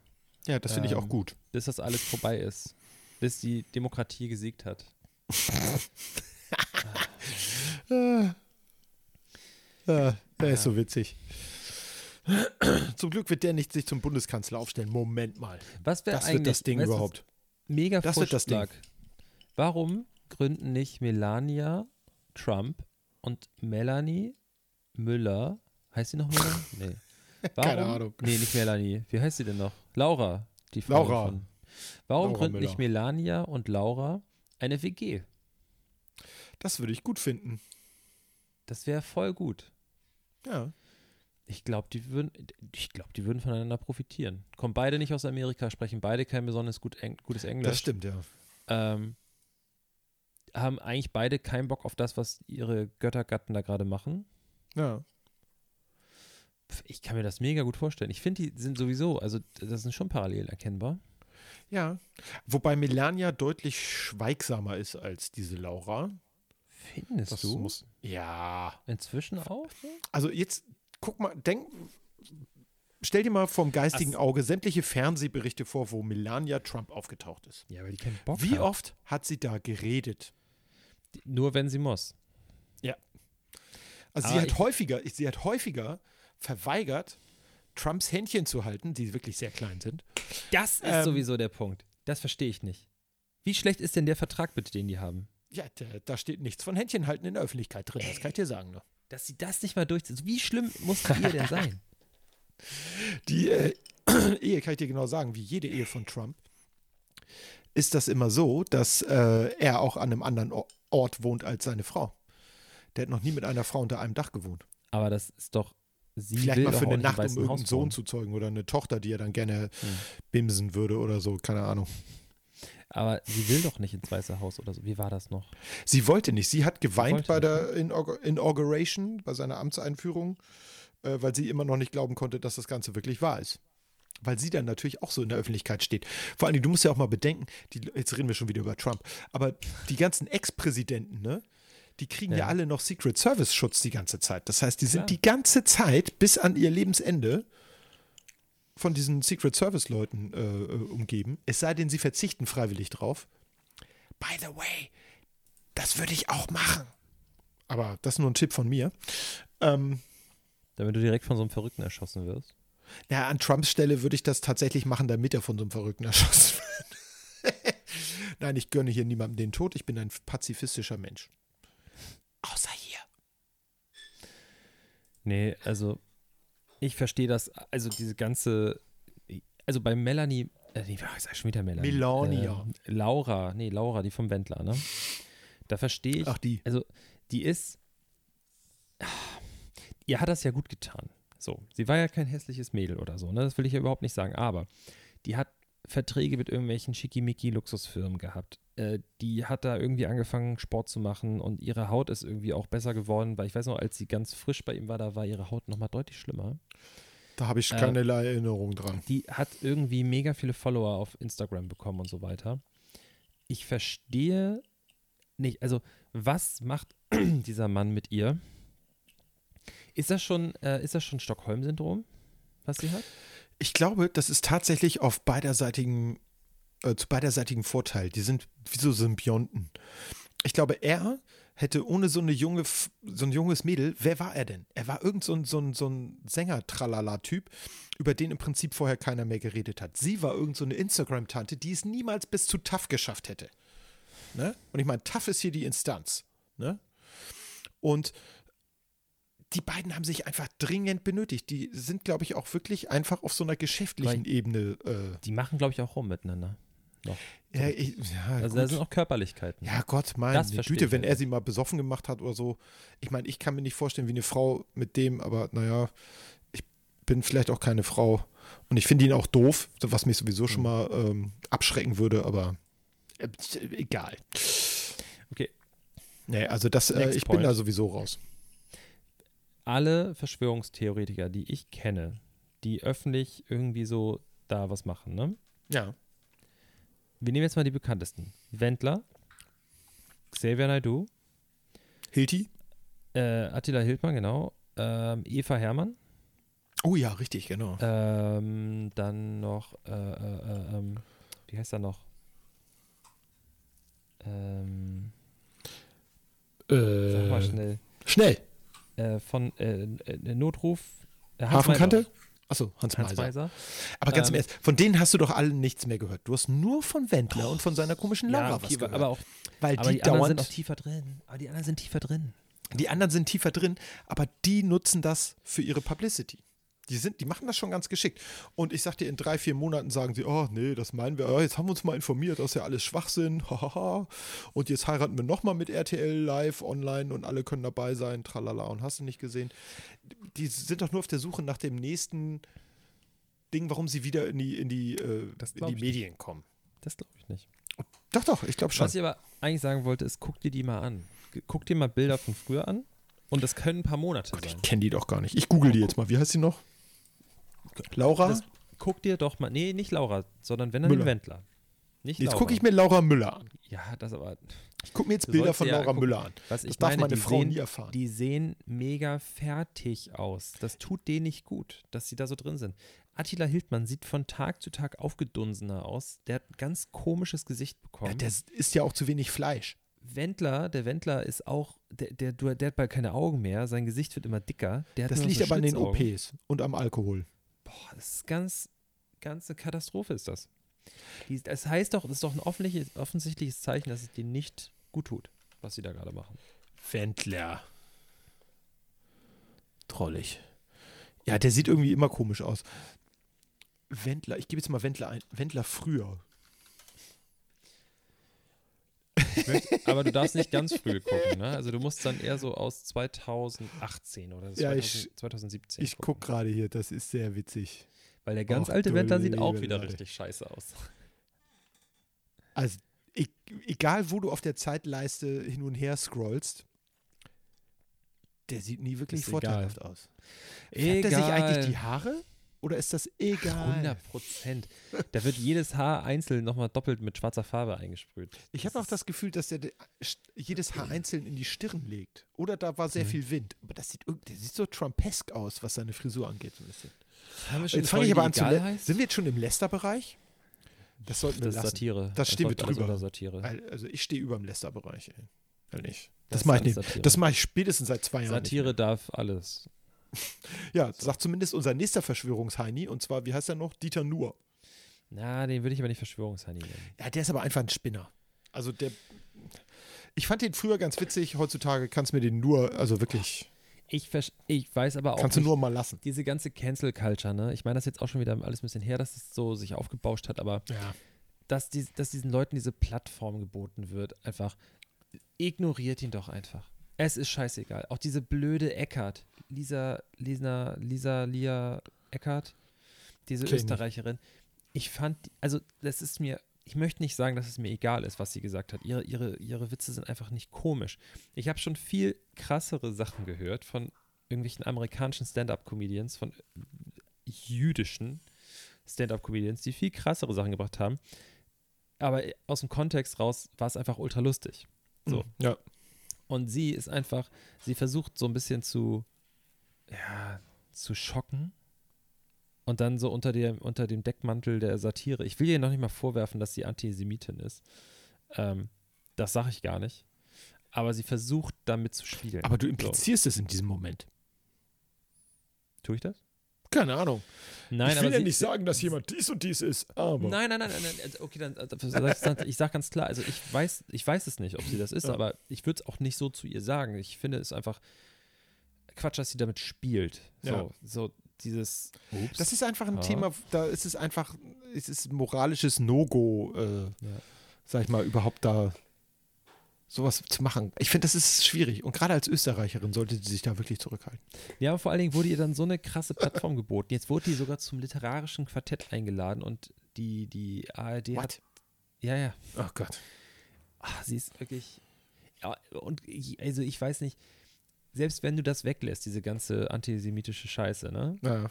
Ja, das finde ich auch Ähm, gut. bis das alles vorbei ist. Bis die Demokratie gesiegt hat. <laughs> Ja, der ist so witzig. Zum Glück wird der nicht sich zum Bundeskanzler aufstellen. Moment mal. Was wäre Das eigentlich wird das Ding weißt überhaupt. Mega Das wird das Ding. Warum gründen nicht Melania Trump und Melanie Müller? Heißt sie noch Müller? <laughs> Nee. Warum? Keine Ahnung. Nee, nicht Melanie. Wie heißt sie denn noch? Laura. Die Frau Laura. Von. Warum Laura gründen Müller. nicht Melania und Laura eine WG? Das würde ich gut finden. Das wäre voll gut. Ja. Ich glaube, die würden, ich glaube, die würden voneinander profitieren. Kommen beide nicht aus Amerika, sprechen beide kein besonders gut Eng gutes Englisch. Das stimmt, ja. ähm, haben eigentlich beide keinen Bock auf das, was ihre Göttergatten da gerade machen. Ja. Ich kann mir das mega gut vorstellen. Ich finde, die sind sowieso, also das sind schon parallel erkennbar. Ja. Wobei Melania deutlich schweigsamer ist als diese Laura. Findest Das du? muss. Ja. Inzwischen auch? so? Also jetzt guck mal, denk. Stell dir mal vom geistigen Ach. Auge sämtliche Fernsehberichte vor, wo Melania Trump aufgetaucht ist. Ja, weil die keinen Bock Wie hat. oft hat sie da geredet? Nur wenn sie muss. Also Aber sie hat häufiger, sie hat häufiger verweigert, Trumps Händchen zu halten, die wirklich sehr klein sind. Das ist Ähm, sowieso der Punkt. Das verstehe ich nicht. Wie schlecht ist denn der Vertrag bitte, den die haben? Ja, da, steht nichts von Händchen halten in der Öffentlichkeit drin, das kann ich dir sagen. Ne? Dass sie das nicht mal durchziehen. Wie schlimm muss die Ehe denn sein? <laughs> Die äh, <clears throat> Ehe, kann ich dir genau sagen, wie jede Ehe von Trump, ist das immer so, dass äh, er auch an einem anderen Ort wohnt als seine Frau. Der hat noch nie mit einer Frau unter einem Dach gewohnt. Aber das ist doch. Sie Vielleicht mal für eine Nacht, um irgendeinen Sohn zu zeugen oder eine Tochter, die er dann gerne Hm. bimsen würde oder so, keine Ahnung. Aber sie will doch nicht ins Weiße Haus oder so. Wie war das noch? Sie wollte nicht. Sie hat geweint wollte bei der Inaug- Inauguration, bei seiner Amtseinführung, äh, weil sie immer noch nicht glauben konnte, dass das Ganze wirklich wahr ist. Weil sie dann natürlich auch so in der Öffentlichkeit steht. Vor allem, du musst ja auch mal bedenken, die, jetzt reden wir schon wieder über Trump, aber die ganzen Ex-Präsidenten, ne, die kriegen ja, Ja. alle noch Secret Service Schutz die ganze Zeit. Das heißt, die sind Klar. die ganze Zeit bis an ihr Lebensende von diesen Secret Service Leuten äh, äh, umgeben. Es sei denn, sie verzichten freiwillig drauf. By the way, das würde ich auch machen. Aber das ist nur ein Tipp von mir. Ähm, Damit du direkt von so einem Verrückten erschossen wirst. ja, an Trumps Stelle würde ich das tatsächlich machen, damit er von so einem Verrückten erschossen <laughs> wird. Nein, ich gönne hier niemandem den Tod. Ich bin ein pazifistischer Mensch. Außer hier. Nee, also ich verstehe das, also diese ganze, also bei Melanie, äh, ich sag schon wieder Melanie. Melania. Äh, Laura, nee, Laura, die vom Wendler, ne? Da verstehe ich, Ach, die. also die ist, ihr hat das ja gut getan. So, sie war ja kein hässliches Mädel oder so, ne? Das will ich ja überhaupt nicht sagen, aber die hat Verträge mit irgendwelchen Schickimicki-Luxusfirmen gehabt. Äh, die hat da irgendwie angefangen, Sport zu machen und ihre Haut ist irgendwie auch besser geworden, weil ich weiß noch, als sie ganz frisch bei ihm war, da war ihre Haut nochmal deutlich schlimmer. Da habe ich Äh, keinerlei Erinnerung dran. Die hat irgendwie mega viele Follower auf Instagram bekommen und so weiter. Ich verstehe nicht, also was macht <clears throat> dieser Mann mit ihr? Ist das schon, äh, ist das schon Stockholm-Syndrom, was sie hat? Ich glaube, das ist tatsächlich auf beiderseitigen, äh, zu beiderseitigen Vorteil. Die sind wie so Symbionten. Ich glaube, er hätte ohne so eine junge, so ein junges Mädel, wer war er denn? Er war irgend so ein, so ein, so ein Sänger-Tralala-Typ, über den im Prinzip vorher keiner mehr geredet hat. Sie war irgend so eine Instagram-Tante, die es niemals bis zu TAF geschafft hätte. Ne? Und ich meine, TAF ist hier die Instanz. Ne? Und die beiden haben sich einfach dringend benötigt. Die sind, glaube ich, auch wirklich einfach auf so einer geschäftlichen Weil- Ebene. Äh, Die machen, glaube ich, auch rum miteinander. Noch. ja, ich, ja, Also da gut. sind auch Körperlichkeiten. ja, Gott, meine Güte, wenn er sie mal besoffen gemacht hat oder so. Ich meine, ich kann mir nicht vorstellen, wie eine Frau mit dem, aber naja, ich bin vielleicht auch keine Frau. Und ich finde ihn auch doof, was mich sowieso schon mal ähm, abschrecken würde, aber äh, egal. Okay. Nee, also das, äh, ich bin point. da sowieso raus. Alle Verschwörungstheoretiker, die ich kenne, die öffentlich irgendwie so da was machen, ne? Ja. Wir nehmen jetzt mal die bekanntesten. Wendler, Xavier Naidoo, Hilti? äh, Attila Hildmann, genau, ähm, Eva Hermann, Oh ja, richtig, genau. ähm, dann noch, äh, äh, äh, ähm, wie heißt er noch? Ähm, sag mal Äh, schnell. schnell. Äh, von äh, äh, Notruf. Äh, Hans Hafenkante? Meiser. Achso, Hans, Hans Meiser. Meiser. Aber ganz Ähm, im Ernst, von denen hast du doch alle nichts mehr gehört. Du hast nur von Wendler und von seiner komischen Laura Ja, was okay, gehört. aber auch, weil aber die, die, anderen sind auch tiefer drin. Aber die anderen sind tiefer drin. die anderen sind tiefer drin, aber die nutzen das für ihre Publicity. Die, sind, die machen das schon ganz geschickt. Und ich sag dir, in drei, vier Monaten sagen sie, oh nee, das meinen wir, oh, jetzt haben wir uns mal informiert, das ist ja alles Schwachsinn, <laughs> hahaha. und jetzt heiraten wir nochmal mit RTL live online und alle können dabei sein, tralala, und hast du nicht gesehen. Die sind doch nur auf der Suche nach dem nächsten Ding, warum sie wieder in die, in die, äh, in die Medien kommen. Das glaube ich nicht. Doch, doch, ich glaube schon. Was ich aber eigentlich sagen wollte, ist, guck dir die mal an. Guck dir mal Bilder von früher an. Und das können ein paar Monate Gott, sein. ich kenne die doch gar nicht. Ich google die jetzt mal. Wie heißt sie noch? Laura? Das, guck dir doch mal, nee, nicht Laura, sondern wenn dann Wendler. Nicht Jetzt gucke ich mir Laura Müller an. Ja, das aber. Ich gucke mir jetzt Bilder von ja Laura angucken. Müller an. Das ich darf meine, meine Frau sehen, nie erfahren. Die sehen mega fertig aus. Das tut denen nicht gut, dass sie da so drin sind. Attila Hildmann sieht von Tag zu Tag aufgedunsener aus. Der hat ein ganz komisches Gesicht bekommen. Ja, der isst ja auch zu wenig Fleisch. Wendler, der Wendler ist auch, der, der, der, hat bald keine Augen mehr. Sein Gesicht wird immer dicker. Der hat Das liegt so aber an den. OPs und am Alkohol. Boah, das ist ganz, ganz eine Katastrophe ist das. Das heißt doch, das ist doch ein offensichtliches, offensichtliches Zeichen, dass es denen nicht gut tut, was sie da gerade machen. Wendler. Trollig. Ja, der sieht irgendwie immer komisch aus. Wendler, ich gebe jetzt mal Wendler ein. Wendler früher. Aber du darfst nicht ganz früh gucken, ne? Also du musst dann eher so aus 2018 oder Ja, 2000, ich- 2017 Ich gucke gerade hier, das ist sehr witzig. Weil der ganz Och, alte Wendler sieht auch wieder Leute. richtig scheiße aus. Also, e egal wo du auf der Zeitleiste hin und her scrollst, der sieht nie wirklich vorteilhaft aus. Färbt er sich eigentlich die Haare? Oder ist das egal? 100 Prozent. Da wird jedes Haar einzeln nochmal doppelt mit schwarzer Farbe eingesprüht. Ich habe auch das Gefühl, dass der de- st- jedes Haar einzeln in die Stirn legt. Oder da war sehr Mhm. viel Wind. Aber das sieht, der sieht so Trumpesk aus, was seine Frisur angeht. So ein bisschen. Haben wir Jetzt fange ich aber an zu. Sind wir jetzt schon im Lästerbereich? Das sollten wir das ist lassen. Satire. Das stehen wir läuft alles drüber. Satire. Also ich stehe über dem nicht. Das Das, mache ich nicht. Satire. Das mache ich spätestens seit zwei Jahren. Satire darf alles. Ja, sagt zumindest unser nächster Verschwörungsheini. Und zwar, wie heißt er noch? Dieter Nuhr. Na, den würde ich aber nicht Verschwörungsheini nennen. Ja, der ist aber einfach ein Spinner. Also der. Ich fand den früher ganz witzig. Heutzutage kannst du mir den nur, also wirklich, Ich, ich weiß aber auch kannst du nur mal lassen. diese ganze Cancel Culture, ne? Ich meine, das ist jetzt auch schon wieder alles ein bisschen her, dass es so sich aufgebauscht hat, aber Ja. dass, die, dass diesen Leuten diese Plattform geboten wird, einfach ignoriert ihn doch einfach. Es ist scheißegal. Auch diese blöde Eckart, Lisa, Lisa, Lisa Lia Eckart, diese nicht. Österreicherin. Ich fand, also das ist mir, ich möchte nicht sagen, dass es mir egal ist, was sie gesagt hat. Ihre, ihre, ihre Witze sind einfach nicht komisch. Ich habe schon viel krassere Sachen gehört von irgendwelchen amerikanischen Stand-up-Comedians, von jüdischen Stand-up-Comedians, die viel krassere Sachen gebracht haben. Aber aus dem Kontext raus war es einfach ultra lustig. So. Ja. Und sie ist einfach, sie versucht so ein bisschen zu, ja, zu schocken. Und dann so unter dem, unter dem Deckmantel der Satire. Ich will ihr noch nicht mal vorwerfen, dass sie Antisemitin ist. Ähm, das sage ich gar nicht. Aber sie versucht damit zu spielen. Aber du So. implizierst es in diesem Moment. Tue ich das? Keine Ahnung. Nein, ich aber will ja sie, nicht sagen, dass jemand dies und dies ist, aber. Nein, nein, nein, nein, nein. also, Okay, dann, sag ich, dann- ich sage ganz klar, also ich weiß, ich weiß es nicht, ob sie das ist, Ja. aber ich würde es auch nicht so zu ihr sagen. Ich finde es einfach Quatsch, dass sie damit spielt. So, Ja. so dieses. Ups. Das ist einfach ein Ja. Thema, da ist es einfach, es ist ein moralisches No-Go, äh, Ja. sag ich mal, überhaupt da sowas zu machen. Ich finde, das ist schwierig. Und gerade als Österreicherin sollte sie sich da wirklich zurückhalten. Ja, aber vor allen Dingen wurde ihr dann so eine krasse Plattform geboten. Jetzt wurde die sogar zum literarischen Quartett eingeladen und die, die ARD hat. Ja, ja. Oh Gott. Ah, sie ist wirklich. Ja, und ich, also ich weiß nicht, selbst wenn du das weglässt, diese ganze antisemitische Scheiße, ne? Ja.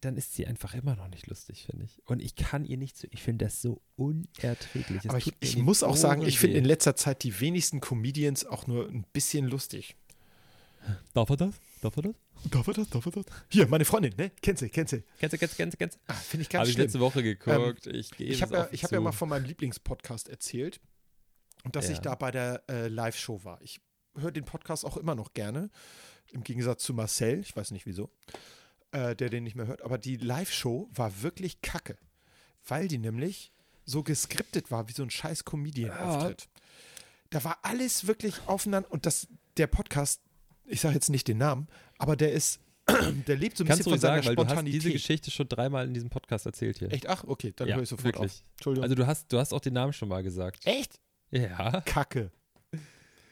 Dann ist sie einfach immer noch nicht lustig, finde ich. Und ich kann ihr nicht zu. Ich finde das so unerträglich. Es Aber ich, ich muss auch sagen, ich finde in letzter Zeit die wenigsten Comedians auch nur ein bisschen lustig. Darf er das? Darf er das? Darf er das? Darf er das? Hier, meine Freundin, ne? Kennt sie, kennt sie. Kennst du, kennst du, kennst du, kennst du? Ah, finde ich Habe ganz ich schlimm. letzte Woche geguckt. ich gehe Ich habe ja, ich hab ja mal von meinem Lieblingspodcast erzählt und dass Ja. ich da bei der äh, Live-Show war. Ich höre den Podcast auch immer noch gerne, im Gegensatz zu Marcel, ich weiß nicht wieso, äh, der den nicht mehr hört. Aber die Live-Show war wirklich kacke, weil die nämlich so geskriptet war wie so ein scheiß Comedian-Auftritt. Da war alles wirklich aufeinander und das, der Podcast, ich sage jetzt nicht den Namen, aber der ist, <clears throat> der lebt so ein Kannst du bisschen von ruhig seiner sagen, weil du hast Spontanität. diese Geschichte schon dreimal in diesem Podcast erzählt hier. Echt? Ach, okay, dann Ja, höre ich sofort wirklich. auf. Entschuldigung. Also du hast, du hast auch den Namen schon mal gesagt. Echt? Ja. Kacke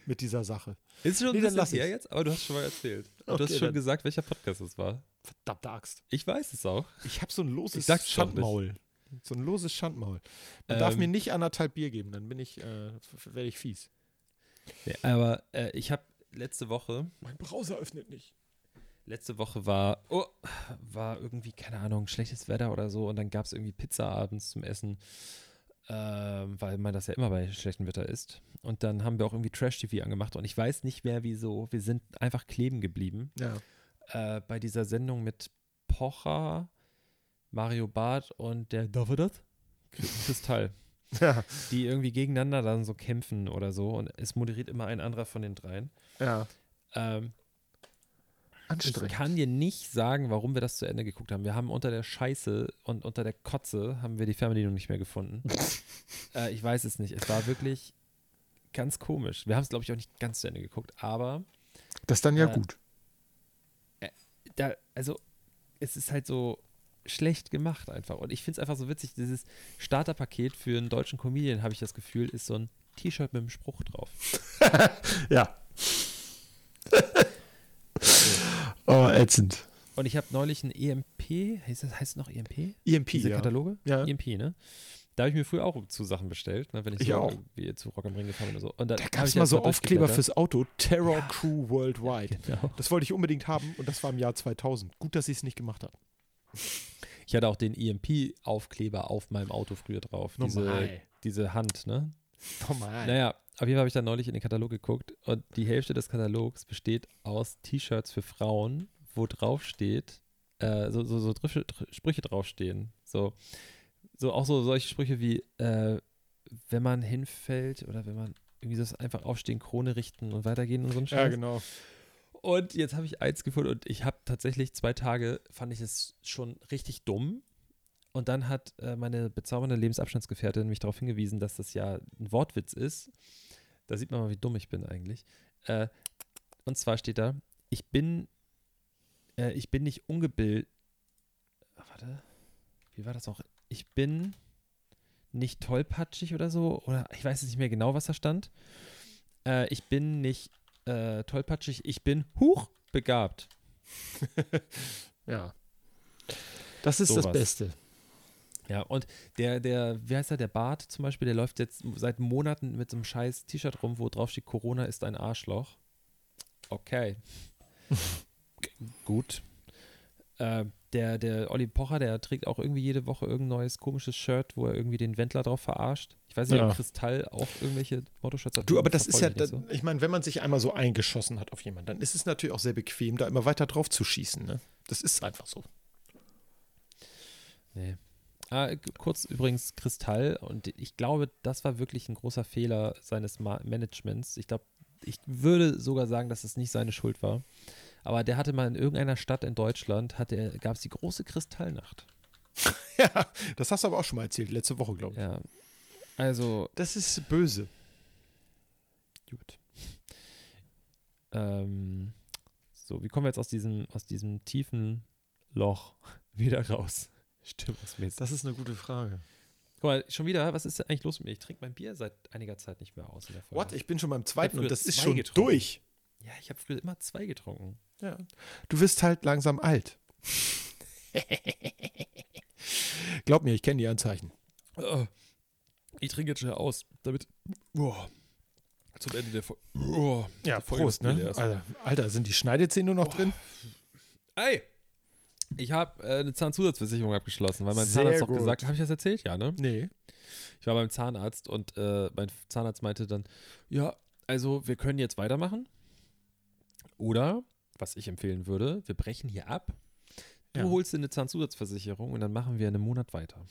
mit dieser Sache. Ist schon Nee, ein bisschen her jetzt, aber du hast schon mal erzählt. Und du Okay, hast schon dann- gesagt, welcher Podcast es war. Verdammte Axt. Ich weiß es auch. Ich habe so ein loses. Schandmaul. So ein loses Schandmaul. Man Ähm, darf mir nicht anderthalb Bier geben, dann bin ich, äh, werde ich fies. Nee, aber äh, ich habe letzte Woche, Mein Browser öffnet nicht. letzte Woche war, oh, war irgendwie, keine Ahnung, schlechtes Wetter oder so und dann gab es irgendwie Pizza abends zum Essen, ähm, weil man das ja immer bei schlechtem Wetter isst. Und dann haben wir auch irgendwie Trash-TV angemacht und ich weiß nicht mehr wieso, wir sind einfach kleben geblieben Ja. Äh, bei dieser Sendung mit Pocher, Mario Barth und der, er das? Kristall. <laughs> Ja. die irgendwie gegeneinander dann so kämpfen oder so und es moderiert immer ein anderer von den dreien. ja. Ähm, ich Anstrengend. kann dir nicht sagen, warum wir das zu Ende geguckt haben. Wir haben unter der Scheiße und unter der Kotze haben wir die Fernbedienung nicht mehr gefunden. <laughs> äh, ich weiß es nicht. Es war wirklich ganz komisch. Wir haben es, glaube ich, auch nicht ganz zu Ende geguckt, aber Das ist dann ja Äh, gut. Da, also, es ist halt so schlecht gemacht einfach. Und ich finde es einfach so witzig, dieses Starterpaket für einen deutschen Comedian, habe ich das Gefühl, ist so ein T-Shirt mit einem Spruch drauf. <laughs> Ja. <laughs> oh, ätzend. Und ich habe neulich ein EMP, heißt das heißt noch EMP? EMP, Diese ja. Kataloge? Ja. EMP, ne? Da habe ich mir früher auch zu Sachen bestellt, ne, wenn ich, Ich so auch. irgendwie zu Rock am Ring gefahren bin oder so. Und dann Da gab es mal so mal Aufkleber fürs Auto, Terror Crew Worldwide. <laughs> Genau. Das wollte ich unbedingt haben und das war im Jahr 2000. Gut, dass ich es nicht gemacht habe. Ich hatte auch den EMP-Aufkleber auf meinem Auto früher drauf. Diese, Normal. diese Hand, ne? Normal. Naja, auf jeden Fall habe ich dann neulich in den Katalog geguckt und die Hälfte des Katalogs besteht aus T-Shirts für Frauen, wo drauf steht, äh, so, so, so Sprüche draufstehen. So, so auch so solche Sprüche wie, äh, wenn man hinfällt oder wenn man irgendwie so einfach aufstehen, Krone richten und weitergehen und so ein Scheiß. Ja, genau. Und jetzt habe ich eins gefunden und ich habe tatsächlich zwei Tage, fand ich es schon richtig dumm. Und dann hat äh, meine bezaubernde Lebensabstandsgefährtin mich darauf hingewiesen, dass das ja ein Wortwitz ist. Da sieht man mal, wie dumm ich bin eigentlich. Äh, und zwar steht da, ich bin, äh, ich bin nicht ungebildet. Warte, wie war das auch? Ich bin nicht tollpatschig oder so. Oder ich weiß jetzt nicht mehr genau, was da stand. Äh, ich bin nicht äh, tollpatschig, ich bin huch begabt. <laughs> Ja. Das ist Sowas. das Beste. Ja, und der, der, wie heißt er, der Bart zum Beispiel, der läuft jetzt seit Monaten mit so einem scheiß T-Shirt rum, wo drauf steht, Corona ist ein Arschloch. Okay. <laughs> Gut. Äh, der, der Olli Pocher, der trägt auch irgendwie jede Woche irgendein neues komisches Shirt, wo er irgendwie den Wendler drauf verarscht. Ich weiß nicht, Ja. ob Kristall auch irgendwelche Motto-Shirts hat. Du, aber das ist ja, da- ich meine, wenn man sich einmal so eingeschossen hat auf jemanden, dann ist es natürlich auch sehr bequem, da immer weiter drauf zu schießen. Ne? Das ist einfach so. Nee. Ah, kurz übrigens Kristall und ich glaube, das war wirklich ein großer Fehler seines Ma Managements. Ich glaube, ich würde sogar sagen, dass es nicht seine Schuld war. Aber der hatte mal in irgendeiner Stadt in Deutschland, gab es die große Kristallnacht. <laughs> Ja, das hast du aber auch schon mal erzählt, letzte Woche, glaube ich. Ja. Also, Das ist böse. gut. Ähm, so, wie kommen wir jetzt aus diesem, aus diesem tiefen Loch <laughs> wieder raus? Stimmungsmäßig. Das ist eine gute Frage. Guck mal, schon wieder, was ist denn eigentlich los mit mir? Ich trinke mein Bier seit einiger Zeit nicht mehr aus in der Folge. What? Ich bin schon beim zweiten und das ist schon getrunken. durch. Ja, ich habe früher immer zwei getrunken. Ja. Du wirst halt langsam alt. Glaub mir, ich kenne die Anzeichen. Äh, Ich trinke jetzt schnell aus, damit oh, zum Ende der Folge. Oh, Ja, Prost, ne? Alter, Alter, sind die Schneidezähne nur noch drin? Ey! Ich habe äh, eine Zahnzusatzversicherung abgeschlossen, weil mein Sehr Zahnarzt gut. gesagt hat, habe ich das erzählt? Ja, ne? Nee. Ich war beim Zahnarzt und äh, mein Zahnarzt meinte dann, ja, also wir können jetzt weitermachen. Oder, was ich empfehlen würde, wir brechen hier ab. Du Ja. holst dir eine Zahnzusatzversicherung und dann machen wir einen Monat weiter.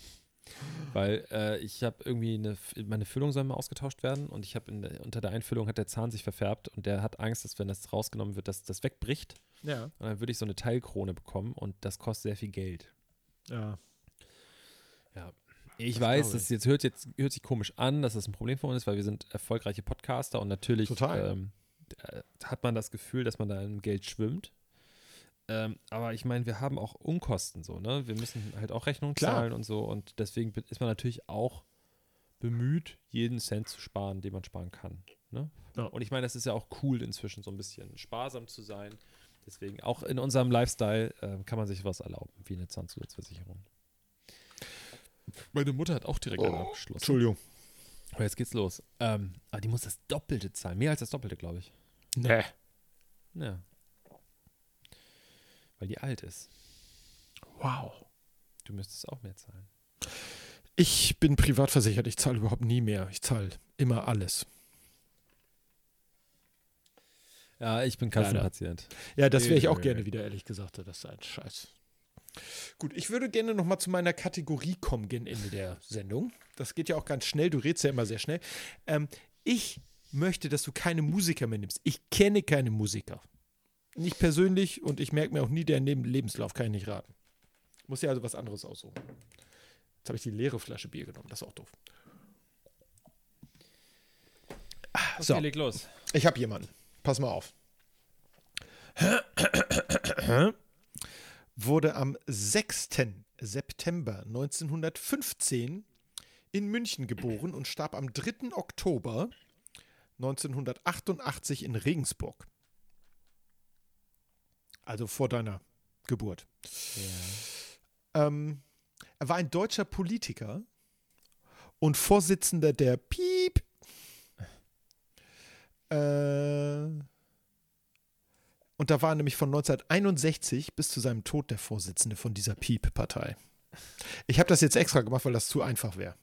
Weil äh, ich habe irgendwie eine, meine Füllung soll mal ausgetauscht werden und ich habe unter der Einfüllung hat der Zahn sich verfärbt und der hat Angst, dass wenn das rausgenommen wird, dass das wegbricht Ja. und dann würde ich so eine Teilkrone bekommen und das kostet sehr viel Geld. Ja. Ich Das weiß, das jetzt hört, jetzt hört sich komisch an, dass das ein Problem für uns ist, weil wir sind erfolgreiche Podcaster und natürlich Total. ähm, äh, hat man das Gefühl, dass man da im Geld schwimmt. Ähm, aber ich meine, wir haben auch Unkosten so, ne? Wir müssen halt auch Rechnungen Klar. zahlen und so und deswegen ist man natürlich auch bemüht, jeden Cent zu sparen, den man sparen kann. Ne? Ja. Und ich meine, das ist ja auch cool inzwischen, so ein bisschen sparsam zu sein. Deswegen auch in unserem Lifestyle ähm, kann man sich was erlauben, wie eine Zahnzusatzversicherung. Meine Mutter hat auch direkt eine abgeschlossen. Entschuldigung. Aber jetzt geht's los. Ähm, aber die muss das Doppelte zahlen. Mehr als das Doppelte, glaube ich. Nee. Ja. Weil die alt ist. Wow. Du müsstest auch mehr zahlen. Ich bin privat versichert, ich zahle überhaupt nie mehr. Ich zahle immer alles. Ja, ich bin Kassenpatient. Ja, das wäre ich auch Äh. gerne wieder, ehrlich gesagt. Das ist ein Scheiß. Gut, ich würde gerne nochmal zu meiner Kategorie kommen gegen Ende der Sendung. Das geht ja auch ganz schnell, du redest ja immer sehr schnell. Ähm, ich möchte, dass du keine Musiker mehr nimmst. Ich kenne keine Musiker. Nicht persönlich und ich merke mir auch nie deren Leben- Lebenslauf, kann ich nicht raten. Muss ja also was anderes aussuchen. Jetzt habe ich die leere Flasche Bier genommen, das ist auch doof. Was So. leg los? Ich habe jemanden. Pass mal auf. Wurde am 6. September 1915 in München geboren und starb am 3. Oktober 1988 in Regensburg. Also vor deiner Geburt. Ähm, er war ein deutscher Politiker und Vorsitzender der Piep. Äh, Und da war nämlich von 1961 bis zu seinem Tod der Vorsitzende von dieser Piep-Partei. Ich habe das jetzt extra gemacht, weil das zu einfach wäre.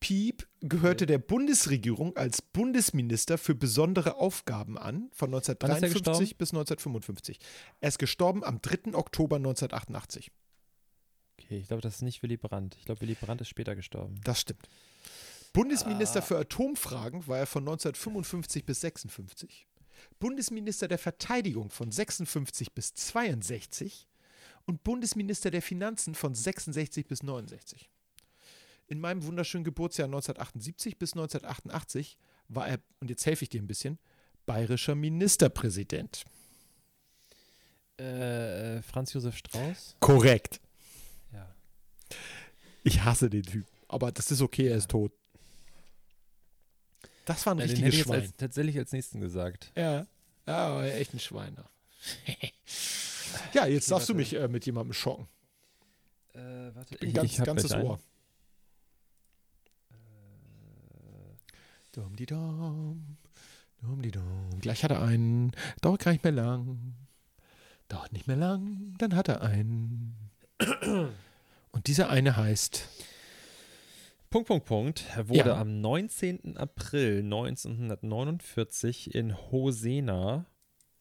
Piep gehörte der Bundesregierung als Bundesminister für besondere Aufgaben an, von Wann ist er 1953 bis 1955. Er ist gestorben am 3. Oktober 1988. Okay, ich glaube, das ist nicht Willy Brandt. Ich glaube, Willy Brandt ist später gestorben. Das stimmt. Bundesminister für Atomfragen war er von 1955 bis 56. Bundesminister der Verteidigung von 56 bis 62 und Bundesminister der Finanzen von 66 bis 69. In meinem wunderschönen Geburtsjahr 1978 bis 1988 war er, und jetzt helfe ich dir ein bisschen, bayerischer Ministerpräsident. Äh, Franz Josef Strauß? Korrekt. Ja. Ich hasse den Typ. Aber das ist okay, er ist tot. Das war ein den richtiges ich Schwein. als, tatsächlich als nächsten gesagt. Ja, ja, aber echt ein Schweiner. <laughs> ja, jetzt darfst du warte. mich äh, mit jemandem schocken. Äh, warte, Ein ganz, hab ganzes gleich einen. Ohr. Dum die dum, dum die dum. Gleich hat er einen. Dauert gar nicht mehr lang. Dauert nicht mehr lang, dann hat er einen. <coughs> Und dieser eine heißt. Punkt, Punkt, Punkt. Er wurde Ja. am 19. April 1949 in Hosena,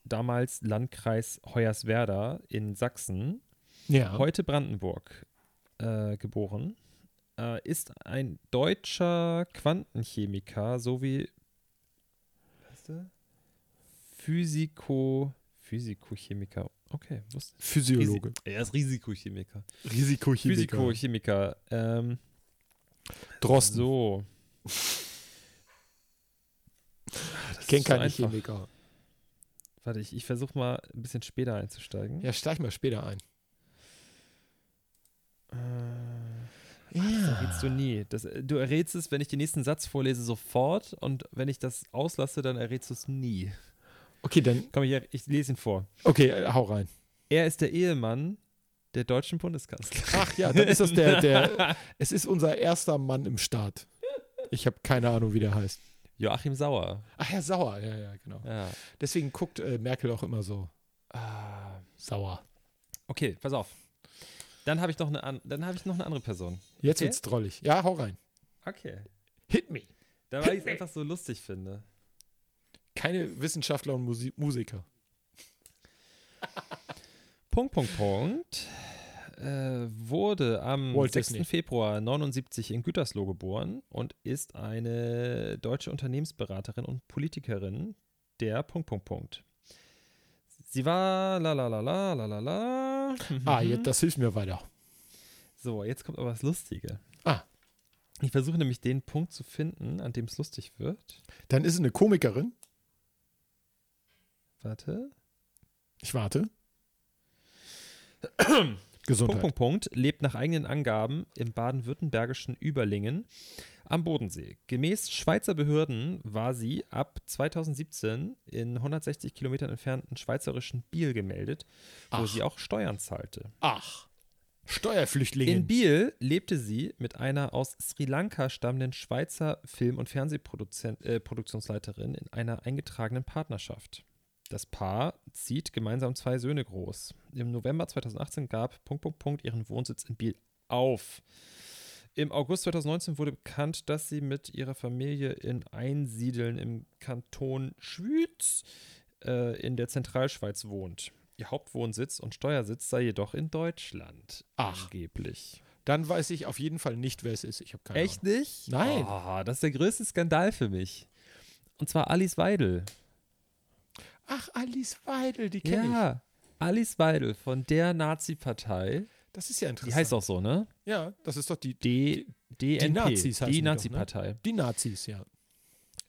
damals Landkreis Hoyerswerda in Sachsen, Ja. heute Brandenburg, äh, geboren. Äh, ist ein deutscher Quantenchemiker sowie? Physiko, Physikochemiker. Okay, wusste Physiologe. Risi- Er ist Risikochemiker. Risikochemiker. Physikochemiker. Ähm, Drosten. so. ich kenne so keine einfach. Chemiker. Warte, ich, ich versuche mal ein bisschen später einzusteigen. Ja, steig mal später ein. Äh, das errätst du nie. Das, du errätst es, wenn ich den nächsten Satz vorlese, sofort. Und wenn ich das auslasse, dann errätst du es nie. Okay, dann. Komm, ich, ich lese ihn vor. Okay, äh, hau rein. Er ist der Ehemann der deutschen Bundeskanzlerin. Ach ja, dann ist das der, der. <laughs> Es ist unser erster Mann im Staat. Ich habe keine Ahnung, wie der heißt. Joachim Sauer. Ach ja, sauer. Ja, ja, genau. Ja. Deswegen guckt äh, Merkel auch immer so ah, sauer. Okay, pass auf. Dann habe ich, noch eine dann hab ich noch eine andere Person. Jetzt Okay. wird's drollig. Ja, hau rein. Okay. Hit me. Da weil ich es einfach so lustig finde. Keine Wissenschaftler und Musi Musiker. Punkt, Punkt, Punkt. Äh, wurde am Walt 6. Disney. Februar 79 in Gütersloh geboren und ist eine deutsche Unternehmensberaterin und Politikerin der Punkt, Punkt, Punkt. Sie war la la la la la la la. Ah, Mhm. jetzt, das hilft mir weiter. So, jetzt kommt aber das Lustige. Ah. Ich versuche nämlich den Punkt zu finden, an dem es lustig wird. Dann ist es eine Komikerin. Warte. Ich warte. <clears throat> Punkt, Gesundheit. Punkt, Punkt, lebt nach eigenen Angaben im baden-württembergischen Überlingen am Bodensee. Gemäß Schweizer Behörden war sie ab 2017 in 160 Kilometern entfernten schweizerischen Biel gemeldet, wo Ach. sie auch Steuern zahlte. Ach. Steuerflüchtlingin. In Biel lebte sie mit einer aus Sri Lanka stammenden Schweizer Film- und Fernsehproduktionsleiterin äh, in einer eingetragenen Partnerschaft. Das Paar zieht gemeinsam zwei Söhne groß. Im November 2018 gab Punkt, Punkt, Punkt ihren Wohnsitz in Biel auf. Im August 2019 wurde bekannt, dass sie mit ihrer Familie in Einsiedeln im Kanton Schwyz äh, in der Zentralschweiz wohnt. Ihr Hauptwohnsitz und Steuersitz sei jedoch in Deutschland. Ach. Angeblich. Dann weiß ich auf jeden Fall nicht, wer es ist. Ich habe keine Echt nicht? Nein. Oh, das ist der größte Skandal für mich. Und zwar Alice Weidel. Ach, Alice Weidel, die kenne ich. Ja, Alice Weidel von der Nazi-Partei. Das ist ja Die interessant. heißt auch so, ne? Ja, das ist doch die, D DNP. Nazis heißen die Die ne? Nazi-Partei. die Nazis, ja.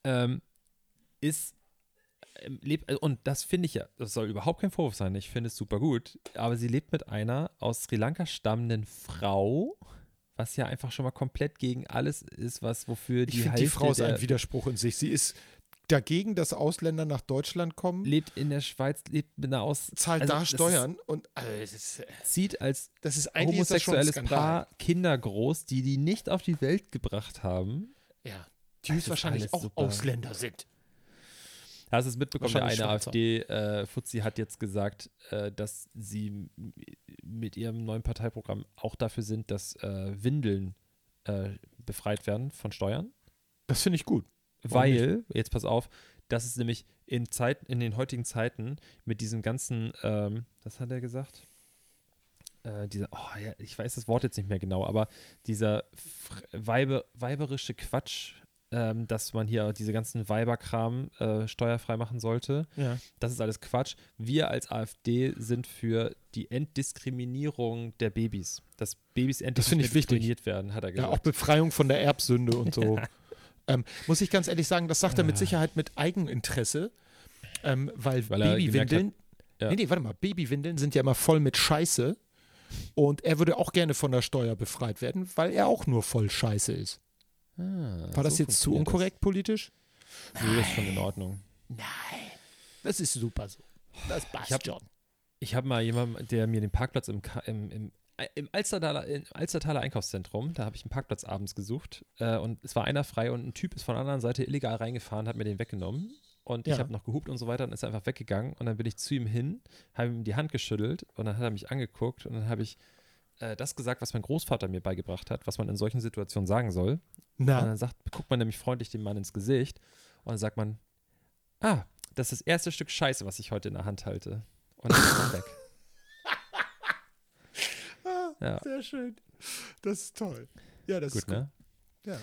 ähm, ist ähm, lebt, äh, und das finde ich ja, das soll überhaupt kein Vorwurf sein, ich finde es super gut, aber sie lebt mit einer aus Sri Lanka stammenden Frau, was ja einfach schon mal komplett gegen alles ist, was wofür die Ich finde, die Frau ist ein Widerspruch in sich. Sie ist dagegen, dass Ausländer nach Deutschland kommen, lebt in der Schweiz, lebt mit einer aus zahlt also da Steuern und also, ist, Ist, zieht als das ist eigentlich ist das homosexuelles. Paar Kinder groß, die die nicht auf die Welt gebracht haben. Ja, die ist höchstwahrscheinlich auch super. Ausländer sind. Hast du es mitbekommen? Der eine AfD-Fuzzi hat jetzt gesagt, äh, dass sie mit ihrem neuen Parteiprogramm auch dafür sind, dass äh, Windeln äh, befreit werden von Steuern. Das finde ich gut. Weil, jetzt pass auf, das ist nämlich in, Zeit, in den heutigen Zeiten mit diesem ganzen, ähm, was hat er gesagt? Äh, dieser, oh ja, ich weiß das Wort jetzt nicht mehr genau, aber dieser Weibe, weiberische Quatsch, ähm, dass man hier diese ganzen Weiberkram äh, steuerfrei machen sollte, Ja. das ist alles Quatsch. Wir als AfD sind für die Entdiskriminierung der Babys. Dass Babys endlich Das werden, hat er Ja, gesagt. auch Befreiung von der Erbsünde und so. <laughs> ähm, muss ich ganz ehrlich sagen, das sagt er mit Sicherheit mit Eigeninteresse, ähm, weil, Weil Babywindeln, ja. nee, nee, warte mal, Babywindeln sind ja immer voll mit Scheiße und er würde auch gerne von der Steuer befreit werden, weil er auch nur voll Scheiße ist. Ah, War das so jetzt zu unkorrekt politisch? Das. Nee, das ist schon in Ordnung. Nein. Das ist super so. Das passt Ich hab- schon. Ich habe mal jemanden, der mir den Parkplatz im, im, im, im, Alstertaler, im Alstertaler Einkaufszentrum, da habe ich einen Parkplatz abends gesucht äh, und es war einer frei und ein Typ ist von der anderen Seite illegal reingefahren, hat mir den weggenommen und ich Ja. habe noch gehupt und so weiter und ist einfach weggegangen und dann bin ich zu ihm hin, habe ihm die Hand geschüttelt und dann hat er mich angeguckt und dann habe ich äh, das gesagt, was mein Großvater mir beigebracht hat, was man in solchen Situationen sagen soll. Und Na, dann sagt, guckt man nämlich freundlich dem Mann ins Gesicht und dann sagt man, ah, das ist das erste Stück Scheiße, was ich heute in der Hand halte. Und dann ist man weg. <laughs> Ja, sehr schön. Das ist toll. Ja, das gut, ist gut. ne? Ja.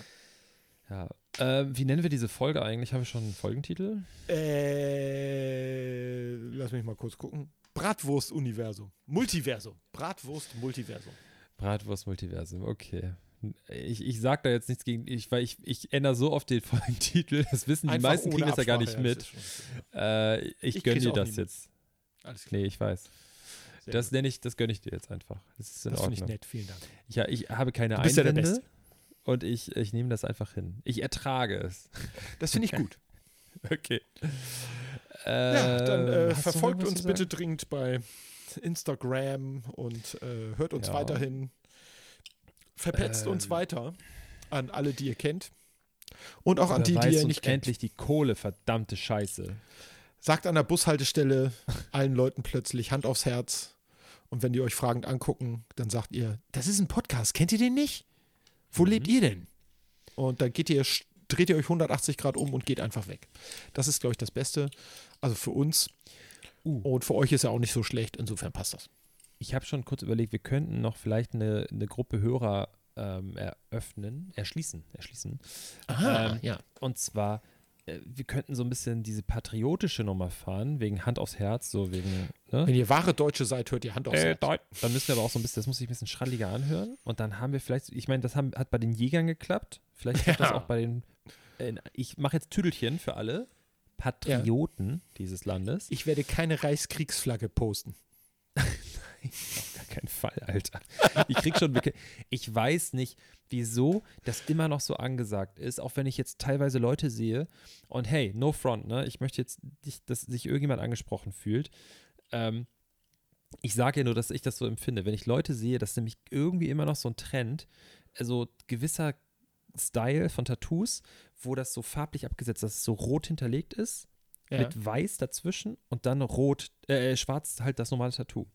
Ja. Ähm, wie nennen wir diese Folge eigentlich? Haben wir schon einen Folgentitel? Äh, lass mich mal kurz gucken. Bratwurst-Universum. Multiversum. Bratwurst-Multiversum. Bratwurst Multiversum, okay. Ich, ich sag da jetzt nichts gegen, ich, weil ich, ich ändere so oft den <laughs> Folgentitel, das wissen die Einfach meisten kriegen das ja gar nicht mit. schon- Äh, ich Ich gönne dir das jetzt. Alles klar. Nee, ich weiß. Sehr Das nenne ich, das gönne ich dir jetzt einfach. Das ist in das finde ich nett. Vielen Dank. Ja, ich habe keine Du bist ja der Einwände Beste. und ich, ich nehme das einfach hin. Ich ertrage es. <laughs> Das finde ich gut. <laughs> Okay. ja, dann äh, noch verfolgt uns bitte dringend bei Instagram und äh, hört uns Ja. weiterhin. Verpetzt uns Ähm. weiter an alle, die ihr kennt. Und auch an die, die ihr uns nicht kennt. endlich die Kohle, verdammte Scheiße. Sagt an der Bushaltestelle allen Leuten plötzlich Hand aufs Herz. Und wenn die euch fragend angucken, dann sagt ihr, das ist ein Podcast, kennt ihr den nicht? Wo Mhm. lebt ihr denn? Und dann geht ihr, dreht ihr euch 180 Grad um und geht einfach weg. Das ist, glaube ich, das Beste. Also für uns. Uh. Und für euch ist ja auch nicht so schlecht, insofern passt das. Ich habe schon kurz überlegt, wir könnten noch vielleicht eine, eine Gruppe Hörer ähm, eröffnen, erschließen, erschließen. Ähm, ja. Und zwar, wir könnten so ein bisschen diese patriotische Nummer fahren, wegen Hand aufs Herz, so wegen, ne? Wenn ihr wahre Deutsche seid, hört ihr Hand aufs Äh, Herz. Dann müssen wir aber auch so ein bisschen, das muss sich ein bisschen schralliger anhören. Und dann haben wir vielleicht, ich meine, das haben, hat bei den Jägern geklappt. Vielleicht das Ja. auch bei den, äh, ich mache jetzt Tüdelchen für alle Patrioten dieses Landes. Ich werde keine Reichskriegsflagge posten. <laughs> <laughs> Gar keinen Fall, Alter. Ich krieg schon, ich weiß nicht, wieso das immer noch so angesagt ist, auch wenn ich jetzt teilweise Leute sehe und hey, no front, ne? Ich möchte jetzt nicht, dass sich irgendjemand angesprochen fühlt. Ähm, ich sage ja nur, dass ich das so empfinde. Wenn ich Leute sehe, das ist nämlich irgendwie immer noch so ein Trend, also gewisser Style von Tattoos, wo das so farblich abgesetzt ist, dass es so rot hinterlegt ist Ja. mit weiß dazwischen und dann rot, äh, schwarz halt das normale Tattoo.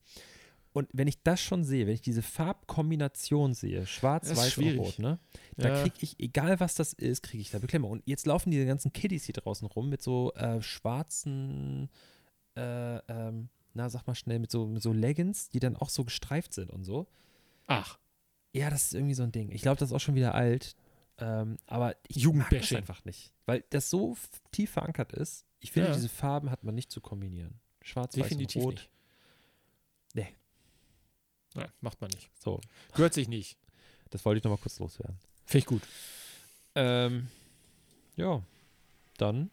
Und wenn ich das schon sehe, wenn ich diese Farbkombination sehe, schwarz, weiß und rot, ne, da Ja. kriege ich, egal was das ist, kriege ich da Beklemmung. Und jetzt laufen diese ganzen Kiddies hier draußen rum mit so äh, schwarzen, äh, ähm, na, sag mal schnell, mit so, mit so Leggings, die dann auch so gestreift sind und so. Ach, Ja, das ist irgendwie so ein Ding. Ich glaube, das ist auch schon wieder alt. Ähm, aber ich mag das Jugendbashing. einfach nicht. Weil das so tief verankert ist. Ich finde, Ja. diese Farben hat man nicht zu kombinieren. Schwarz, definitiv weiß und rot. nicht. Nee. Nein, macht man nicht. So, Gehört sich nicht. das wollte ich nochmal kurz loswerden. Finde ich gut. Ähm, ja, dann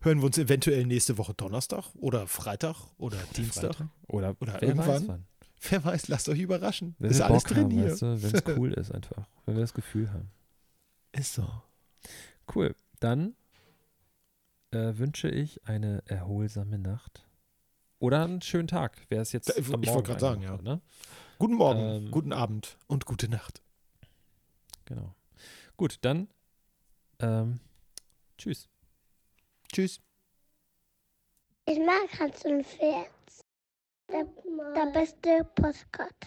Hören wir uns eventuell nächste Woche Donnerstag oder Freitag oder Dienstag. Freitag. Oder, Oder wer irgendwann. Weiß wann. Wer weiß, lasst euch überraschen. Wenn ist wir alles Bock drin haben, hier. weißt du, wenn es <laughs> cool ist einfach. Wenn wir das Gefühl haben. Ist so. Cool. Dann äh, wünsche ich eine erholsame Nacht. Oder einen schönen Tag. Wer es jetzt Da- ich wollte gerade sagen, ja. Ne? Guten Morgen, Ähm, guten Abend und gute Nacht. Genau. Gut, dann ähm, tschüss. Tschüss. Ich mag Hans und Pferd. Der, der beste Postkarte.